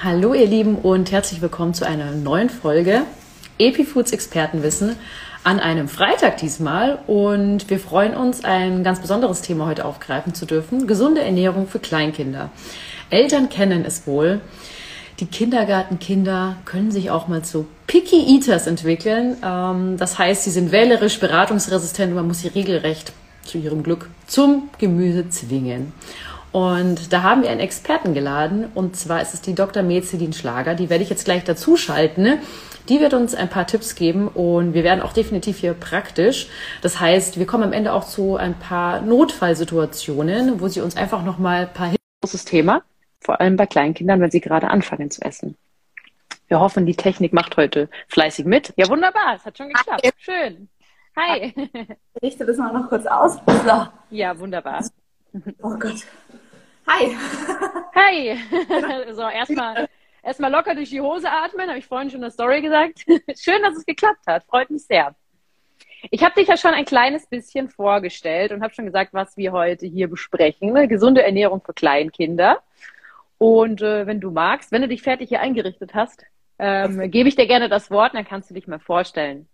Hallo ihr Lieben und herzlich willkommen zu einer neuen Folge Epifoods Expertenwissen an einem Freitag diesmal und wir freuen uns, ein ganz besonderes Thema heute aufgreifen zu dürfen. Gesunde Ernährung für Kleinkinder. Eltern kennen es wohl. Die Kindergartenkinder können sich auch mal zu Picky Eaters entwickeln. Ähm, das heißt, sie sind wählerisch, beratungsresistent und man muss sie regelrecht zu ihrem Glück zum Gemüse zwingen. Und da haben wir einen Experten geladen, und zwar ist es die Dr. Mezelin Schlager. Die werde ich jetzt gleich dazu schalten. Die wird uns ein paar Tipps geben und wir werden auch definitiv hier praktisch. Das heißt, wir kommen am Ende auch zu ein paar Notfallsituationen, wo sie uns einfach nochmal ein paar großes Thema, vor allem bei Kleinkindern, wenn sie gerade anfangen zu essen. Wir hoffen, die Technik macht heute fleißig mit. Ja, wunderbar, es hat schon geklappt. Schön. Hi. Ich richte das mal noch kurz aus. So. Ja, wunderbar. Oh Gott. Hi. Hi. so, erstmal erstmal locker durch die Hose atmen, habe ich vorhin schon in der Story gesagt. Schön, dass es geklappt hat. Freut mich sehr. Ich habe dich ja schon ein kleines bisschen vorgestellt und habe schon gesagt, was wir heute hier besprechen. Ne? Gesunde Ernährung für Kleinkinder. Und äh, wenn du magst, wenn du dich fertig hier eingerichtet hast, ähm, gebe ich dir gerne das Wort, dann kannst du dich mal vorstellen.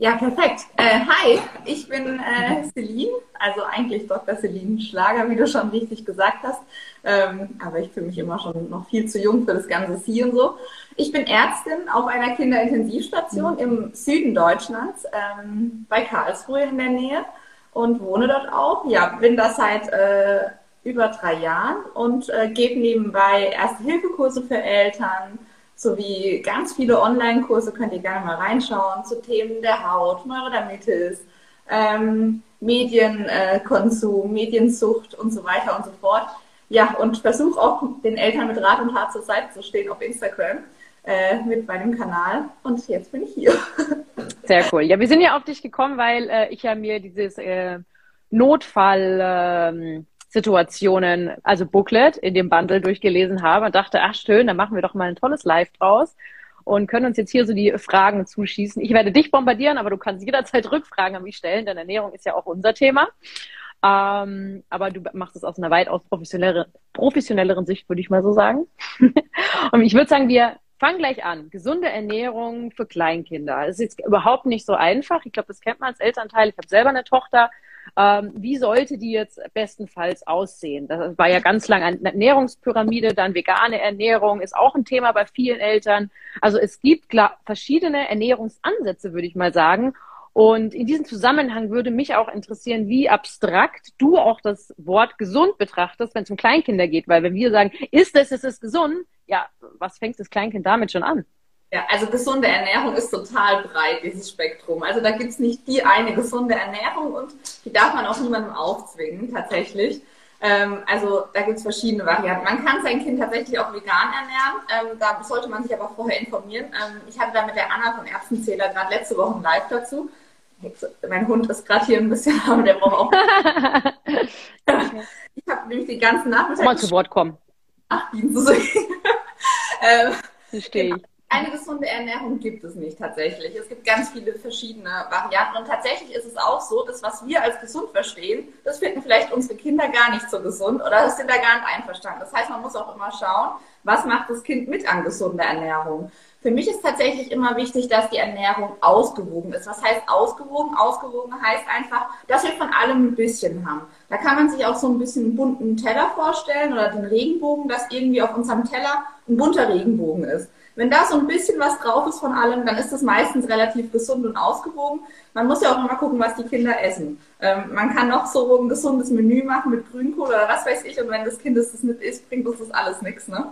Ja, perfekt. Äh, hi, ich bin äh, Celine, also eigentlich Dr. Celine Schlager, wie du schon richtig gesagt hast. Ähm, aber ich fühle mich immer schon noch viel zu jung für das ganze Sie und so. Ich bin Ärztin auf einer Kinderintensivstation mhm. im Süden Deutschlands, ähm, bei Karlsruhe in der Nähe und wohne dort auch. Ja, bin da seit äh, über drei Jahren und äh, gebe nebenbei Erste-Hilfe-Kurse für Eltern, sowie ganz viele Online-Kurse, könnt ihr gerne mal reinschauen, zu Themen der Haut, Neurodermitis, ähm, Medienkonsum, äh, Mediensucht und so weiter und so fort. Ja, und versuche auch den Eltern mit Rat und Tat zur Seite zu stehen auf Instagram äh, mit meinem Kanal. Und jetzt bin ich hier. Sehr cool. Ja, wir sind ja auf dich gekommen, weil äh, ich ja mir dieses äh, Notfall... Situationen, also Booklet in dem Bundle durchgelesen habe und dachte, ach schön, dann machen wir doch mal ein tolles Live draus und können uns jetzt hier so die Fragen zuschießen. Ich werde dich bombardieren, aber du kannst jederzeit Rückfragen an mich stellen, denn Ernährung ist ja auch unser Thema. Ähm, aber du machst es aus einer weitaus professionelleren, professionelleren Sicht, würde ich mal so sagen. und ich würde sagen, wir fangen gleich an. Gesunde Ernährung für Kleinkinder. Das ist jetzt überhaupt nicht so einfach. Ich glaube, das kennt man als Elternteil. Ich habe selber eine Tochter. Ähm, wie sollte die jetzt bestenfalls aussehen? Das war ja ganz lange eine Ernährungspyramide, dann vegane Ernährung ist auch ein Thema bei vielen Eltern. Also es gibt klar, verschiedene Ernährungsansätze, würde ich mal sagen. Und in diesem Zusammenhang würde mich auch interessieren, wie abstrakt du auch das Wort gesund betrachtest, wenn es um Kleinkinder geht. Weil wenn wir sagen, ist es, ist es gesund, ja, was fängt das Kleinkind damit schon an? Ja, also gesunde Ernährung ist total breit, dieses Spektrum. Also da gibt es nicht die eine gesunde Ernährung und die darf man auch niemandem aufzwingen, tatsächlich. Ähm, also da gibt es verschiedene Varianten. Man kann sein Kind tatsächlich auch vegan ernähren. Ähm, da sollte man sich aber vorher informieren. Ähm, ich hatte da mit der Anna vom Erbsenzähler gerade letzte Woche ein Live dazu. Mein Hund ist gerade hier ein bisschen, aber der braucht auch. ich habe nämlich die ganzen Nachmittag. Mal zu Wort kommen. Ach, dienen zu sehen. ähm, Verstehe ich eine gesunde Ernährung gibt es nicht tatsächlich. Es gibt ganz viele verschiedene Varianten und tatsächlich ist es auch so, dass was wir als gesund verstehen, das finden vielleicht unsere Kinder gar nicht so gesund oder sind da gar nicht einverstanden. Das heißt, man muss auch immer schauen, was macht das Kind mit an gesunder Ernährung. Für mich ist tatsächlich immer wichtig, dass die Ernährung ausgewogen ist. Was heißt ausgewogen? Ausgewogen heißt einfach, dass wir von allem ein bisschen haben. Da kann man sich auch so ein bisschen einen bunten Teller vorstellen oder den Regenbogen, dass irgendwie auf unserem Teller ein bunter Regenbogen ist. Wenn da so ein bisschen was drauf ist von allem, dann ist das meistens relativ gesund und ausgewogen. Man muss ja auch immer gucken, was die Kinder essen. Ähm, man kann noch so ein gesundes Menü machen mit Grünkohl oder was weiß ich. Und wenn das Kind das nicht isst, bringt uns das alles nichts. Ne?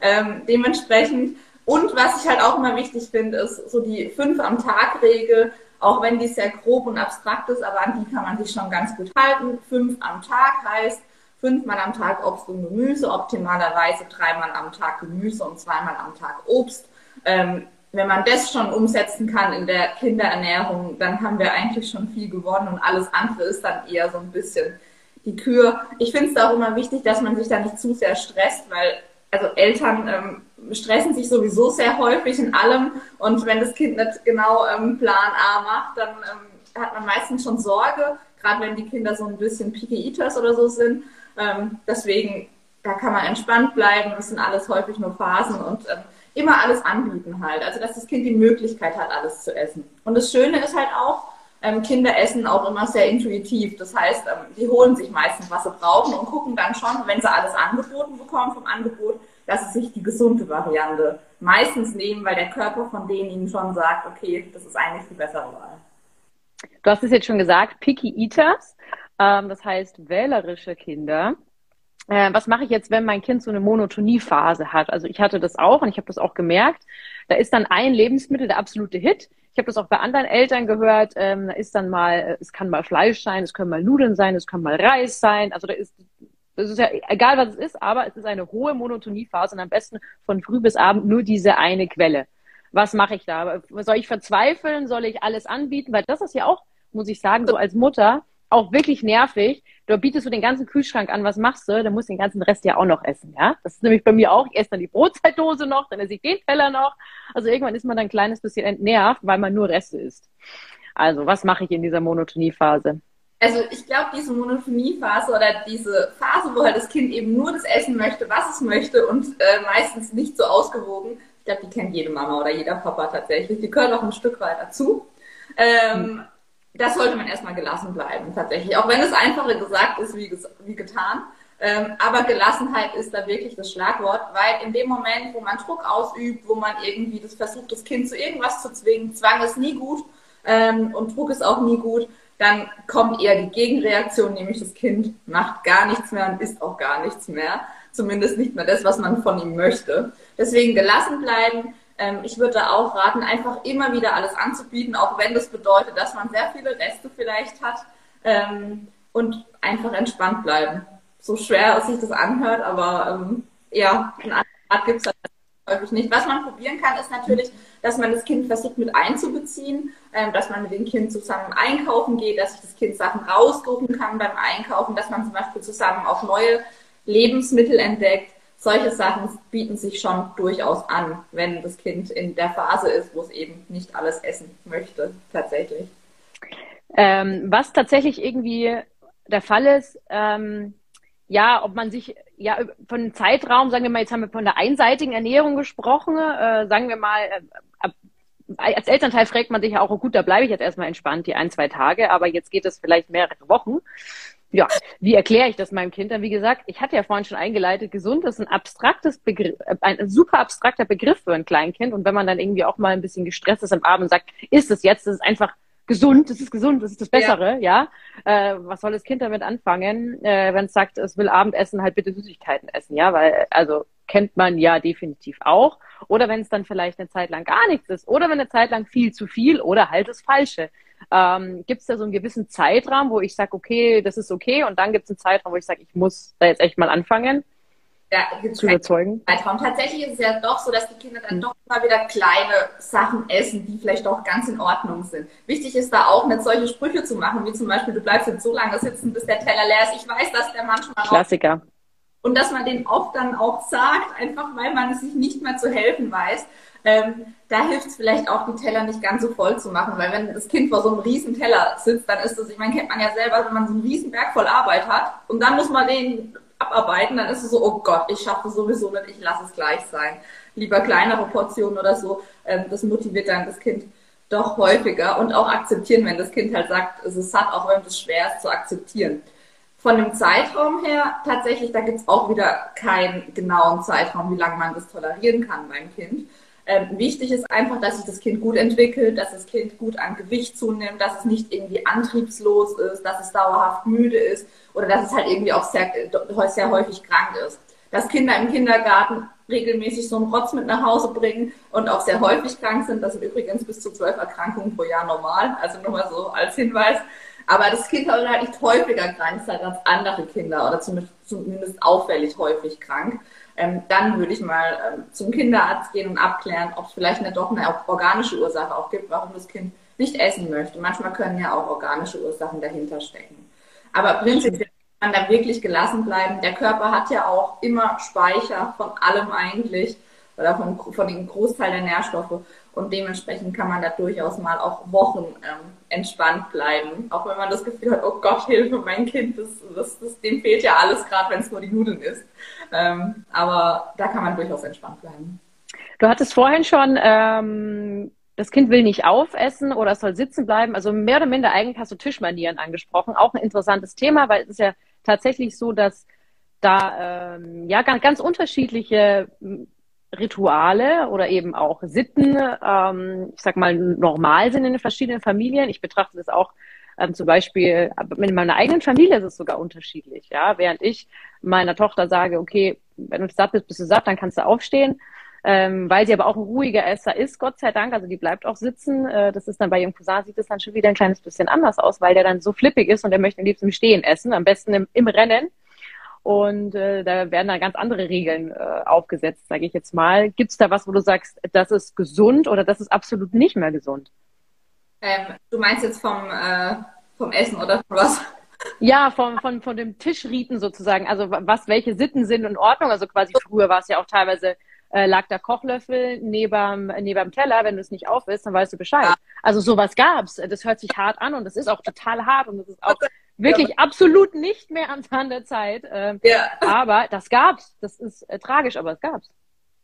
Ähm, dementsprechend. Und was ich halt auch immer wichtig finde, ist so die fünf am Tag Regel. Auch wenn die sehr grob und abstrakt ist, aber an die kann man sich schon ganz gut halten. Fünf am Tag heißt, fünfmal am Tag Obst und Gemüse, optimalerweise dreimal am Tag Gemüse und zweimal am Tag Obst. Ähm, wenn man das schon umsetzen kann in der Kinderernährung, dann haben wir eigentlich schon viel gewonnen und alles andere ist dann eher so ein bisschen die Kür. Ich finde es auch immer wichtig, dass man sich da nicht zu sehr stresst, weil also Eltern ähm, stressen sich sowieso sehr häufig in allem und wenn das Kind nicht genau ähm, Plan A macht, dann ähm, hat man meistens schon Sorge, gerade wenn die Kinder so ein bisschen Picky Eaters oder so sind. Ähm, deswegen da kann man entspannt bleiben. Das sind alles häufig nur Phasen und ähm, immer alles anbieten halt. Also, dass das Kind die Möglichkeit hat, alles zu essen. Und das Schöne ist halt auch, ähm, Kinder essen auch immer sehr intuitiv. Das heißt, ähm, die holen sich meistens, was sie brauchen und gucken dann schon, wenn sie alles angeboten bekommen vom Angebot, dass sie sich die gesunde Variante meistens nehmen, weil der Körper von denen ihnen schon sagt, okay, das ist eigentlich die bessere Wahl. Du hast es jetzt schon gesagt, Picky Eaters, ähm, das heißt wählerische Kinder. Äh, was mache ich jetzt, wenn mein Kind so eine Monotoniephase hat? Also ich hatte das auch und ich habe das auch gemerkt. Da ist dann ein Lebensmittel der absolute Hit. Ich habe das auch bei anderen Eltern gehört. Ähm, da ist dann mal, es kann mal Fleisch sein, es können mal Nudeln sein, es kann mal Reis sein. Also da ist, das ist ja egal, was es ist, aber es ist eine hohe Monotoniephase und am besten von früh bis abend nur diese eine Quelle. Was mache ich da? Soll ich verzweifeln? Soll ich alles anbieten? Weil das ist ja auch, muss ich sagen, so als Mutter auch wirklich nervig. Du bietest du den ganzen Kühlschrank an, was machst du? Dann musst du den ganzen Rest ja auch noch essen, ja? Das ist nämlich bei mir auch. Ich esse dann die Brotzeitdose noch, dann esse ich den Teller noch. Also irgendwann ist man dann ein kleines bisschen entnervt, weil man nur Reste isst. Also, was mache ich in dieser Monotoniephase? Also ich glaube, diese Monotoniephase oder diese Phase, wo halt das Kind eben nur das essen möchte, was es möchte und äh, meistens nicht so ausgewogen, ich glaube, die kennt jede Mama oder jeder Papa tatsächlich. Die gehören auch ein Stück weit dazu. Ähm, hm das sollte man erstmal gelassen bleiben, tatsächlich. Auch wenn es einfacher gesagt ist, wie, wie getan. Ähm, aber Gelassenheit ist da wirklich das Schlagwort, weil in dem Moment, wo man Druck ausübt, wo man irgendwie das versucht, das Kind zu irgendwas zu zwingen, Zwang ist nie gut ähm, und Druck ist auch nie gut, dann kommt eher die Gegenreaktion, nämlich das Kind macht gar nichts mehr und isst auch gar nichts mehr. Zumindest nicht mehr das, was man von ihm möchte. Deswegen gelassen bleiben, ähm, ich würde auch raten, einfach immer wieder alles anzubieten, auch wenn das bedeutet, dass man sehr viele Reste vielleicht hat ähm, und einfach entspannt bleiben. So schwer, sich das anhört, aber ähm, ja, eine andere Art gibt es halt häufig nicht. Was man probieren kann, ist natürlich, dass man das Kind versucht mit einzubeziehen, ähm, dass man mit dem Kind zusammen einkaufen geht, dass sich das Kind Sachen rausdrucken kann beim Einkaufen, dass man zum Beispiel zusammen auch neue Lebensmittel entdeckt, solche Sachen bieten sich schon durchaus an, wenn das Kind in der Phase ist, wo es eben nicht alles essen möchte, tatsächlich. Ähm, was tatsächlich irgendwie der Fall ist, ähm, ja, ob man sich, ja, von Zeitraum, sagen wir mal, jetzt haben wir von der einseitigen Ernährung gesprochen, äh, sagen wir mal, äh, als Elternteil fragt man sich ja auch, oh gut, da bleibe ich jetzt erstmal entspannt, die ein, zwei Tage, aber jetzt geht es vielleicht mehrere Wochen ja, wie erkläre ich das meinem Kind dann? Wie gesagt, ich hatte ja vorhin schon eingeleitet, gesund ist ein abstraktes Begriff, äh, ein super abstrakter Begriff für ein Kleinkind. Und wenn man dann irgendwie auch mal ein bisschen gestresst ist am Abend und sagt, ist es jetzt, das ist einfach gesund, das ist gesund, das ist das Bessere, ja. ja? Äh, was soll das Kind damit anfangen, äh, wenn es sagt, es will Abendessen, halt bitte Süßigkeiten essen, ja, weil, also kennt man ja definitiv auch. Oder wenn es dann vielleicht eine Zeit lang gar nichts ist, oder wenn eine Zeit lang viel zu viel oder halt das Falsche. Ähm, gibt es da so einen gewissen Zeitraum, wo ich sage, okay, das ist okay, und dann gibt es einen Zeitraum, wo ich sage, ich muss da jetzt echt mal anfangen? Ja, zu überzeugen. Zeitraum. Tatsächlich ist es ja doch so, dass die Kinder dann mhm. doch immer wieder kleine Sachen essen, die vielleicht auch ganz in Ordnung sind. Wichtig ist da auch nicht solche Sprüche zu machen, wie zum Beispiel, du bleibst jetzt so lange sitzen, bis der Teller leer ist. Ich weiß, dass der manchmal Klassiker. und dass man den oft dann auch sagt, einfach weil man es sich nicht mehr zu helfen weiß. Ähm, da hilft es vielleicht auch, die Teller nicht ganz so voll zu machen, weil wenn das Kind vor so einem riesen Teller sitzt, dann ist das, ich meine, kennt man ja selber, wenn man so einen riesen Berg voll Arbeit hat und dann muss man den abarbeiten, dann ist es so, oh Gott, ich schaffe es sowieso nicht, ich lasse es gleich sein. Lieber kleinere Portionen oder so, ähm, das motiviert dann das Kind doch häufiger und auch akzeptieren, wenn das Kind halt sagt, es ist satt, auch wenn es schwer ist zu akzeptieren. Von dem Zeitraum her, tatsächlich, da gibt es auch wieder keinen genauen Zeitraum, wie lange man das tolerieren kann beim Kind. Ähm, wichtig ist einfach, dass sich das Kind gut entwickelt, dass das Kind gut an Gewicht zunimmt, dass es nicht irgendwie antriebslos ist, dass es dauerhaft müde ist oder dass es halt irgendwie auch sehr, sehr häufig krank ist. Dass Kinder im Kindergarten regelmäßig so einen Rotz mit nach Hause bringen und auch sehr häufig krank sind. Das sind übrigens bis zu zwölf Erkrankungen pro Jahr normal. Also nur mal so als Hinweis. Aber das Kind soll halt nicht häufiger krank sein als andere Kinder oder zumindest auffällig häufig krank ähm, dann würde ich mal ähm, zum Kinderarzt gehen und abklären, ob es vielleicht nicht doch eine organische Ursache auch gibt, warum das Kind nicht essen möchte. Manchmal können ja auch organische Ursachen dahinter stecken. Aber prinzipiell kann man da wirklich gelassen bleiben. Der Körper hat ja auch immer Speicher von allem eigentlich. oder vom, von dem Großteil der Nährstoffe. Und dementsprechend kann man da durchaus mal auch Wochen ähm, entspannt bleiben. Auch wenn man das Gefühl hat, oh Gott, Hilfe, mein Kind, das, das, das, dem fehlt ja alles, gerade wenn es nur die Nudeln ist. Ähm, aber da kann man durchaus entspannt bleiben. Du hattest vorhin schon, ähm, das Kind will nicht aufessen oder es soll sitzen bleiben. Also mehr oder minder eigentlich hast du Tischmanieren angesprochen. Auch ein interessantes Thema, weil es ist ja tatsächlich so, dass da ähm, ja ganz, ganz unterschiedliche Rituale oder eben auch Sitten, ähm, ich sag mal, normal sind in den verschiedenen Familien. Ich betrachte das auch ähm, zum Beispiel mit meiner eigenen Familie ist es sogar unterschiedlich. Ja, während ich meiner Tochter sage, okay, wenn du satt bist, bist du satt, dann kannst du aufstehen. Ähm, weil sie aber auch ein ruhiger Esser ist, Gott sei Dank. Also die bleibt auch sitzen. Äh, das ist dann bei ihrem Cousin sieht es dann schon wieder ein kleines bisschen anders aus, weil der dann so flippig ist und der möchte am liebsten im Stehen essen, am besten im, im Rennen. Und äh, da werden dann ganz andere Regeln äh, aufgesetzt, sage ich jetzt mal. Gibt es da was, wo du sagst, das ist gesund oder das ist absolut nicht mehr gesund? Ähm, du meinst jetzt vom, äh, vom Essen oder von was? Ja, von, von, von dem Tischriten sozusagen. Also was, welche Sitten sind in Ordnung? Also quasi früher war es ja auch teilweise, äh, lag der Kochlöffel neben, neben dem Teller, wenn du es nicht auf dann weißt du Bescheid. Ja. Also sowas gab's. Das hört sich hart an und das ist auch total hart und das ist auch wirklich ja. absolut nicht mehr am Zahn der Zeit. Ähm, ja. Aber das gab's. Das ist äh, tragisch, aber es gab's.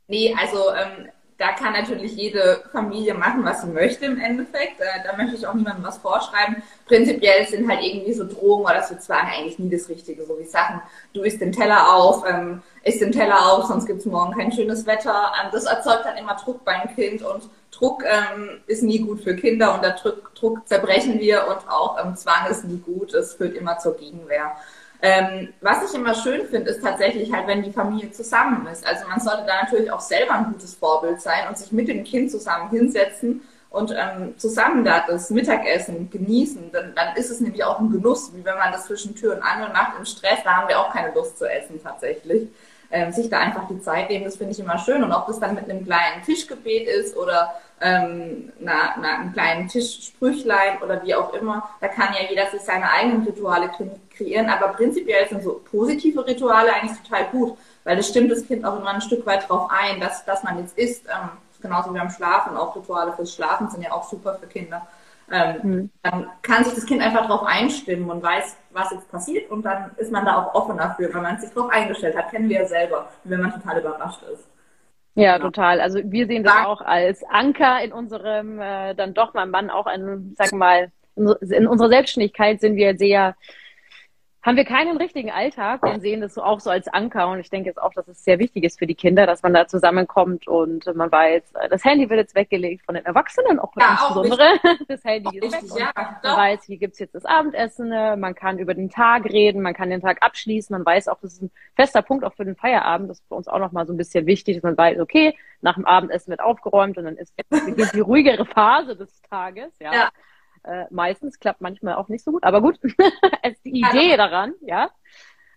Nee, also ähm, da kann natürlich jede Familie machen, was sie möchte im Endeffekt. Äh, da möchte ich auch niemandem was vorschreiben. Prinzipiell sind halt irgendwie so Drohungen oder wird zwar eigentlich nie das Richtige, so wie Sachen, du isst den Teller auf, ähm, isst den Teller auf, sonst gibt's morgen kein schönes Wetter. Ähm, das erzeugt dann immer Druck beim Kind und Druck ähm, ist nie gut für Kinder und der Druck, Druck zerbrechen wir und auch ähm, Zwang ist nie gut. Es führt immer zur Gegenwehr. Ähm, was ich immer schön finde, ist tatsächlich halt, wenn die Familie zusammen ist. Also man sollte da natürlich auch selber ein gutes Vorbild sein und sich mit dem Kind zusammen hinsetzen und ähm, zusammen da das Mittagessen genießen. Dann, dann ist es nämlich auch ein Genuss, wie wenn man das zwischen Tür und Angel macht im Stress. Da haben wir auch keine Lust zu essen tatsächlich ähm, sich da einfach die Zeit nehmen, das finde ich immer schön. Und ob das dann mit einem kleinen Tischgebet ist oder ähm, na, na, einem kleinen Tischsprüchlein oder wie auch immer, da kann ja jeder sich seine eigenen Rituale kreieren. Aber prinzipiell sind so positive Rituale eigentlich total gut, weil das stimmt das Kind auch immer ein Stück weit drauf ein, dass, dass man jetzt isst. Ähm, genauso wie beim Schlafen, auch Rituale fürs Schlafen sind ja auch super für Kinder. Ähm, mhm. Dann kann sich das Kind einfach darauf einstimmen und weiß, was jetzt passiert und dann ist man da auch offen dafür, weil man sich darauf eingestellt hat. Kennen wir ja selber, wenn man total überrascht ist. Ja, genau. total. Also wir sehen das auch als Anker in unserem, äh, dann doch mein Mann auch ein, sag mal, in unserer Selbstständigkeit sind wir sehr haben wir keinen richtigen Alltag. Wir sehen das so auch so als Anker und ich denke jetzt auch, dass es sehr wichtig ist für die Kinder, dass man da zusammenkommt und man weiß, das Handy wird jetzt weggelegt von den Erwachsenen, auch ja, insbesondere. Auch das Handy ist richtig, weg. Ja, man weiß, hier gibt's jetzt das Abendessen, man kann über den Tag reden, man kann den Tag abschließen, man weiß auch, das ist ein fester Punkt auch für den Feierabend. Das ist für uns auch nochmal so ein bisschen wichtig, dass man weiß, okay, nach dem Abendessen wird aufgeräumt und dann ist die ruhigere Phase des Tages, ja. ja. Äh, meistens klappt manchmal auch nicht so gut, aber gut, ist die Idee daran, ja,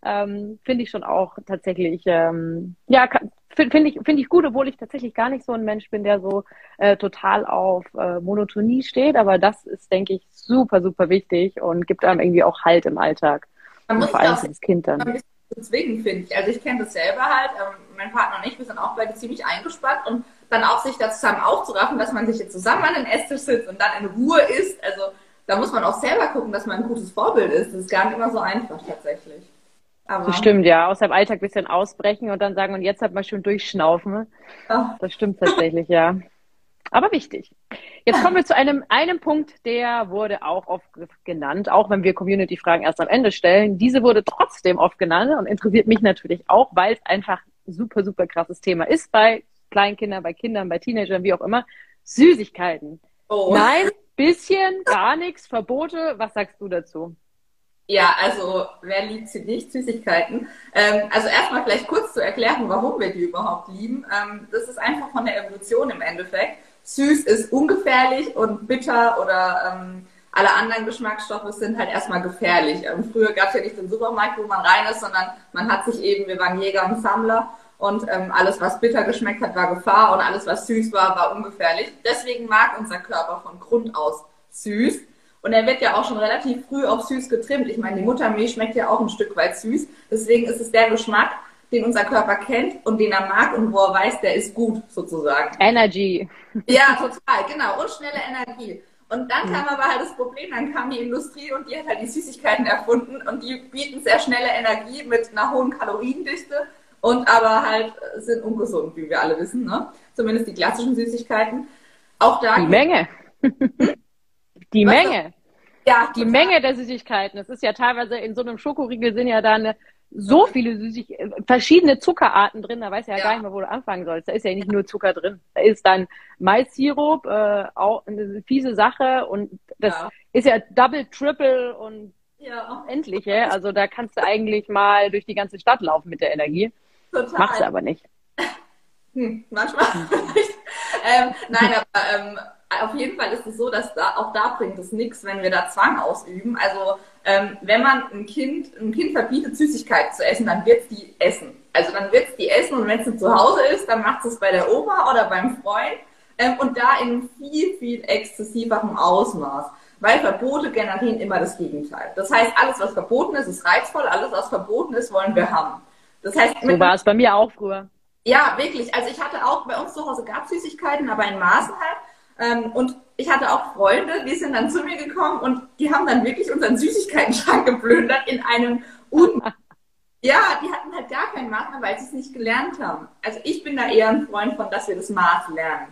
ähm, finde ich schon auch tatsächlich, ähm, ja, finde find ich, finde ich gut, obwohl ich tatsächlich gar nicht so ein Mensch bin, der so äh, total auf äh, Monotonie steht, aber das ist, denke ich, super, super wichtig und gibt einem irgendwie auch Halt im Alltag. Man muss vor allem das Kind dann. Deswegen finde ich, also ich kenne das selber halt, ähm, mein Partner und ich, wir sind auch beide ziemlich eingespannt und dann auch sich da zusammen aufzuraffen, dass man sich jetzt zusammen an den Esstisch sitzt und dann in Ruhe isst. Also da muss man auch selber gucken, dass man ein gutes Vorbild ist. Das ist gar nicht immer so einfach tatsächlich. Aber das stimmt, ja. Aus dem Alltag ein bisschen ausbrechen und dann sagen, und jetzt hat man schon durchschnaufen. Ach. Das stimmt tatsächlich, ja. Aber wichtig. Jetzt kommen wir zu einem, einem Punkt, der wurde auch oft genannt, auch wenn wir Community-Fragen erst am Ende stellen. Diese wurde trotzdem oft genannt und interessiert mich natürlich auch, weil es einfach ein super, super krasses Thema ist bei Kleinkindern, bei Kindern, bei Teenagern, wie auch immer, Süßigkeiten. Oh. Nein, bisschen, gar nichts, Verbote. Was sagst du dazu? Ja, also wer liebt sie nicht? Süßigkeiten. Ähm, also erstmal vielleicht kurz zu erklären, warum wir die überhaupt lieben. Ähm, das ist einfach von der Evolution im Endeffekt. Süß ist ungefährlich und bitter oder ähm, alle anderen Geschmacksstoffe sind halt erstmal gefährlich. Ähm, früher gab es ja nicht den Supermarkt, wo man rein ist, sondern man hat sich eben, wir waren Jäger und Sammler und ähm, alles, was bitter geschmeckt hat, war Gefahr und alles, was süß war, war ungefährlich. Deswegen mag unser Körper von Grund aus süß. Und er wird ja auch schon relativ früh auf süß getrimmt. Ich meine, die Muttermilch schmeckt ja auch ein Stück weit süß. Deswegen ist es der Geschmack, den unser Körper kennt und den er mag und wo er weiß, der ist gut sozusagen. Energy. Ja, total, genau. Und schnelle Energie. Und dann kam aber halt das Problem, dann kam die Industrie und die hat halt die Süßigkeiten erfunden und die bieten sehr schnelle Energie mit einer hohen Kaloriendichte und aber halt sind ungesund, wie wir alle wissen, ne? Zumindest die klassischen Süßigkeiten. Auch da. Die Menge. die Was Menge. Ja, die Menge der Süßigkeiten. Es ist ja teilweise in so einem Schokoriegel sind ja dann so viele Süßigkeiten, äh, verschiedene Zuckerarten drin, da weiß ja, ja, gar nicht mehr, wo du anfangen sollst. Da ist ja nicht nur Zucker drin. Da ist dann Maissirup, äh, auch eine fiese Sache und das ja. ist ja Double, Triple und ja. endliche. Also da kannst du eigentlich mal durch die ganze Stadt laufen mit der Energie. Total. Machst du aber nicht. Hm, manchmal. ähm, nein, aber ähm, auf jeden Fall ist es so, dass da auch da bringt es nichts, wenn wir da Zwang ausüben. Also ähm, wenn man ein Kind, ein Kind verbietet, Süßigkeiten zu essen, dann wird es die essen. Also dann wird es die essen und wenn es zu Hause ist, dann macht es bei der Oma oder beim Freund ähm, und da in viel, viel exzessiverem Ausmaß. Weil Verbote generieren immer das Gegenteil. Das heißt, alles, was verboten ist, ist reizvoll, alles, was verboten ist, wollen wir haben. Das heißt, so war es bei mir auch früher. Ja, wirklich. Also ich hatte auch, bei uns zu Hause gab Süßigkeiten, aber in Maßen halt. Ähm, und ich hatte auch Freunde, die sind dann zu mir gekommen und die haben dann wirklich unseren Süßigkeiten-Schrank geplündert in einem Un Ja, die hatten halt gar kein Maß mehr, weil sie es nicht gelernt haben. Also ich bin da eher ein Freund von, dass wir das Maß lernen.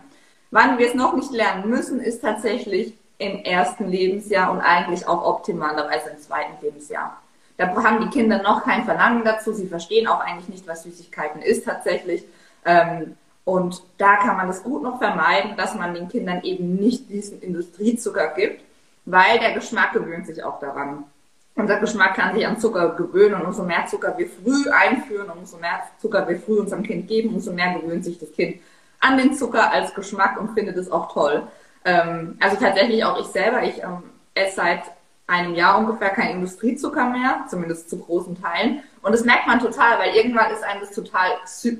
Wann wir es noch nicht lernen müssen, ist tatsächlich im ersten Lebensjahr und eigentlich auch optimalerweise im zweiten Lebensjahr. Da haben die Kinder noch kein Verlangen dazu. Sie verstehen auch eigentlich nicht, was Süßigkeiten ist tatsächlich. Ähm, und da kann man es gut noch vermeiden, dass man den Kindern eben nicht diesen Industriezucker gibt, weil der Geschmack gewöhnt sich auch daran. Unser Geschmack kann sich an Zucker gewöhnen und umso mehr Zucker wir früh einführen und umso mehr Zucker wir früh unserem Kind geben, umso mehr gewöhnt sich das Kind an den Zucker als Geschmack und findet es auch toll. Ähm, also tatsächlich auch ich selber, ich ähm, esse seit einem Jahr ungefähr kein Industriezucker mehr, zumindest zu großen Teilen. Und das merkt man total, weil irgendwann ist einem das total,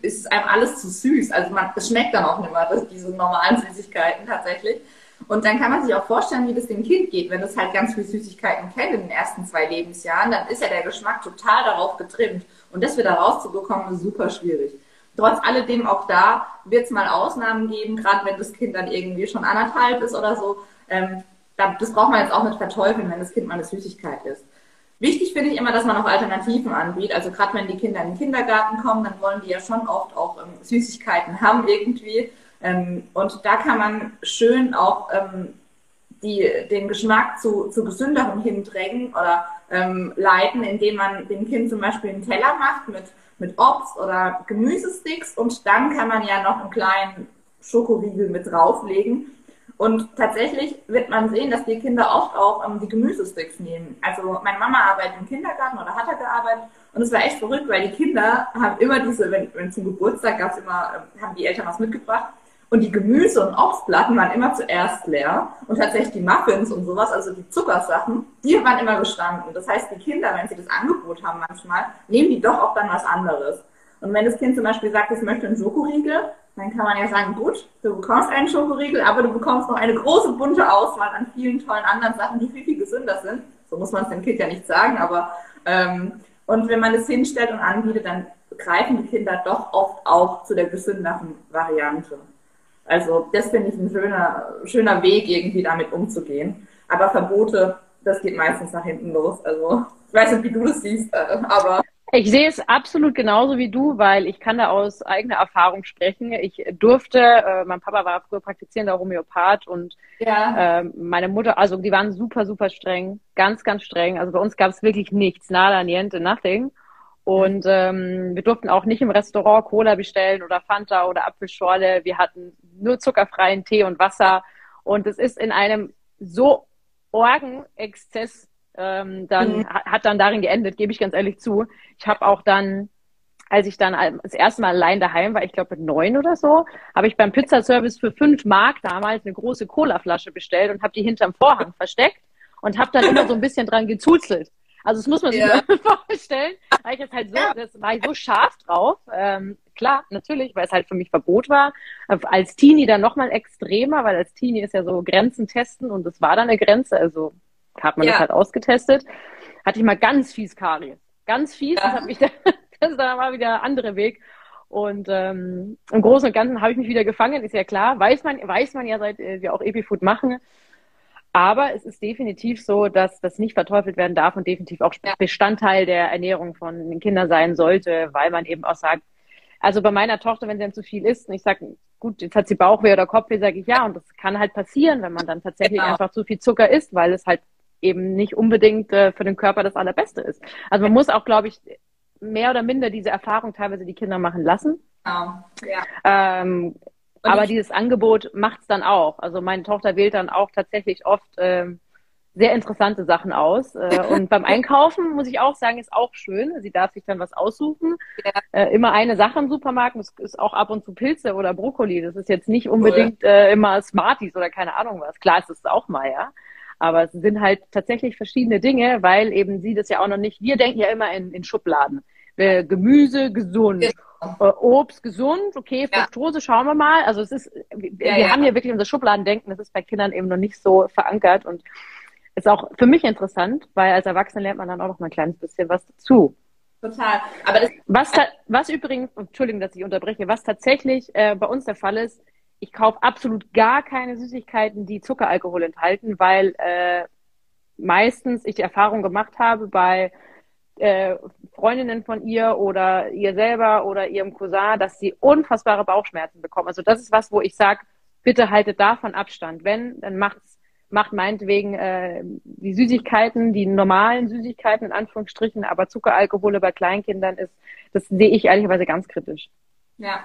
ist einem alles zu süß. Also man, es schmeckt dann auch nicht mehr, das, diese normalen Süßigkeiten tatsächlich. Und dann kann man sich auch vorstellen, wie das dem Kind geht, wenn es halt ganz viel Süßigkeiten kennt in den ersten zwei Lebensjahren, dann ist ja der Geschmack total darauf getrimmt. Und das wieder rauszubekommen, ist super schwierig. Trotz alledem auch da wird es mal Ausnahmen geben, gerade wenn das Kind dann irgendwie schon anderthalb ist oder so. Ähm, das braucht man jetzt auch nicht verteufeln, wenn das Kind mal eine Süßigkeit ist. Wichtig finde ich immer, dass man auch Alternativen anbietet. Also gerade wenn die Kinder in den Kindergarten kommen, dann wollen die ja schon oft auch ähm, Süßigkeiten haben irgendwie. Ähm, und da kann man schön auch ähm, die, den Geschmack zu, zu gesünderem hindrängen oder ähm, leiten, indem man dem Kind zum Beispiel einen Teller macht mit, mit Obst oder Gemüsesticks und dann kann man ja noch einen kleinen Schokoriegel mit drauflegen und tatsächlich wird man sehen, dass die Kinder oft auch ähm, die Gemüsesticks nehmen. Also meine Mama arbeitet im Kindergarten oder hat da gearbeitet und es war echt verrückt, weil die Kinder haben immer diese, wenn, wenn zum Geburtstag gab es immer, äh, haben die Eltern was mitgebracht und die Gemüse- und Obstplatten waren immer zuerst leer und tatsächlich die Muffins und sowas, also die Zuckersachen, die waren immer gestanden. Das heißt, die Kinder, wenn sie das Angebot haben manchmal, nehmen die doch auch dann was anderes. Und wenn das Kind zum Beispiel sagt, es möchte einen Schokoriegel, dann kann man ja sagen, gut, du bekommst einen Schokoriegel, aber du bekommst noch eine große bunte Auswahl an vielen tollen anderen Sachen, die viel, viel gesünder sind. So muss man es dem Kind ja nicht sagen, aber ähm, und wenn man es hinstellt und anbietet, dann greifen die Kinder doch oft auch zu der gesünderen Variante. Also das finde ich ein schöner, schöner Weg, irgendwie damit umzugehen. Aber Verbote, das geht meistens nach hinten los. Also ich weiß nicht, wie du das siehst, äh, aber ich sehe es absolut genauso wie du, weil ich kann da aus eigener Erfahrung sprechen. Ich durfte, äh, mein Papa war früher praktizierender Homöopath und ja. äh, meine Mutter, also die waren super, super streng, ganz, ganz streng. Also bei uns gab es wirklich nichts, nada, niente, nothing. Und ähm, wir durften auch nicht im Restaurant Cola bestellen oder Fanta oder Apfelschorle. Wir hatten nur zuckerfreien Tee und Wasser. Und es ist in einem so Orgenexzess ähm, dann mhm. hat dann darin geendet, gebe ich ganz ehrlich zu. Ich habe auch dann, als ich dann das erste Mal allein daheim war, ich glaube mit neun oder so, habe ich beim Pizzaservice für fünf Mark damals eine große Colaflasche bestellt und habe die hinterm Vorhang versteckt und habe dann immer so ein bisschen dran gezuzelt. Also das muss man sich ja. vorstellen, weil ich jetzt halt so, das war ich so scharf drauf. Ähm, klar, natürlich, weil es halt für mich Verbot war. Als Teenie dann nochmal extremer, weil als Teenie ist ja so Grenzen testen und das war dann eine Grenze. Also hat man ja. das halt ausgetestet. Hatte ich mal ganz fies Karies. Ganz fies. Ja. Das hat mich dann das ist dann mal wieder ein anderer Weg. Und ähm, im Großen und Ganzen habe ich mich wieder gefangen, ist ja klar. Weiß man, weiß man ja, seit äh, wir auch Epifood machen. Aber es ist definitiv so, dass das nicht verteufelt werden darf und definitiv auch Bestandteil der Ernährung von den Kindern sein sollte, weil man eben auch sagt, also bei meiner Tochter, wenn sie dann zu viel isst und ich sage, gut, jetzt hat sie Bauchweh oder Kopfweh, sage ich ja. Und das kann halt passieren, wenn man dann tatsächlich genau. einfach zu viel Zucker isst, weil es halt eben nicht unbedingt äh, für den Körper das Allerbeste ist. Also man muss auch, glaube ich, mehr oder minder diese Erfahrung teilweise die Kinder machen lassen. Genau. Ja. Ähm, aber dieses Angebot macht es dann auch. Also meine Tochter wählt dann auch tatsächlich oft ähm, sehr interessante Sachen aus. Äh, und beim Einkaufen muss ich auch sagen, ist auch schön. Sie darf sich dann was aussuchen. Ja. Äh, immer eine Sache im Supermarkt. Das ist auch ab und zu Pilze oder Brokkoli. Das ist jetzt nicht unbedingt äh, immer Smarties oder keine Ahnung was. Klar ist es auch mal, ja. Aber es sind halt tatsächlich verschiedene Dinge, weil eben sie das ja auch noch nicht, wir denken ja immer in, in Schubladen. Äh, Gemüse gesund, genau. äh, Obst gesund, okay, Fructose schauen wir mal. Also es ist, wir, ja, wir ja. haben ja wirklich unser Schubladendenken, das ist bei Kindern eben noch nicht so verankert und ist auch für mich interessant, weil als Erwachsene lernt man dann auch noch mal ein kleines bisschen was dazu. Total. Aber das was, was übrigens, Entschuldigung, dass ich unterbreche, was tatsächlich äh, bei uns der Fall ist, ich kaufe absolut gar keine Süßigkeiten, die Zuckeralkohol enthalten, weil äh, meistens ich die Erfahrung gemacht habe bei äh, Freundinnen von ihr oder ihr selber oder ihrem Cousin, dass sie unfassbare Bauchschmerzen bekommen. Also das ist was, wo ich sage, bitte haltet davon Abstand. Wenn, dann macht's, macht meinetwegen äh, die Süßigkeiten, die normalen Süßigkeiten in Anführungsstrichen, aber Zuckeralkohole bei Kleinkindern ist, das sehe ich ehrlicherweise ganz kritisch. Ja,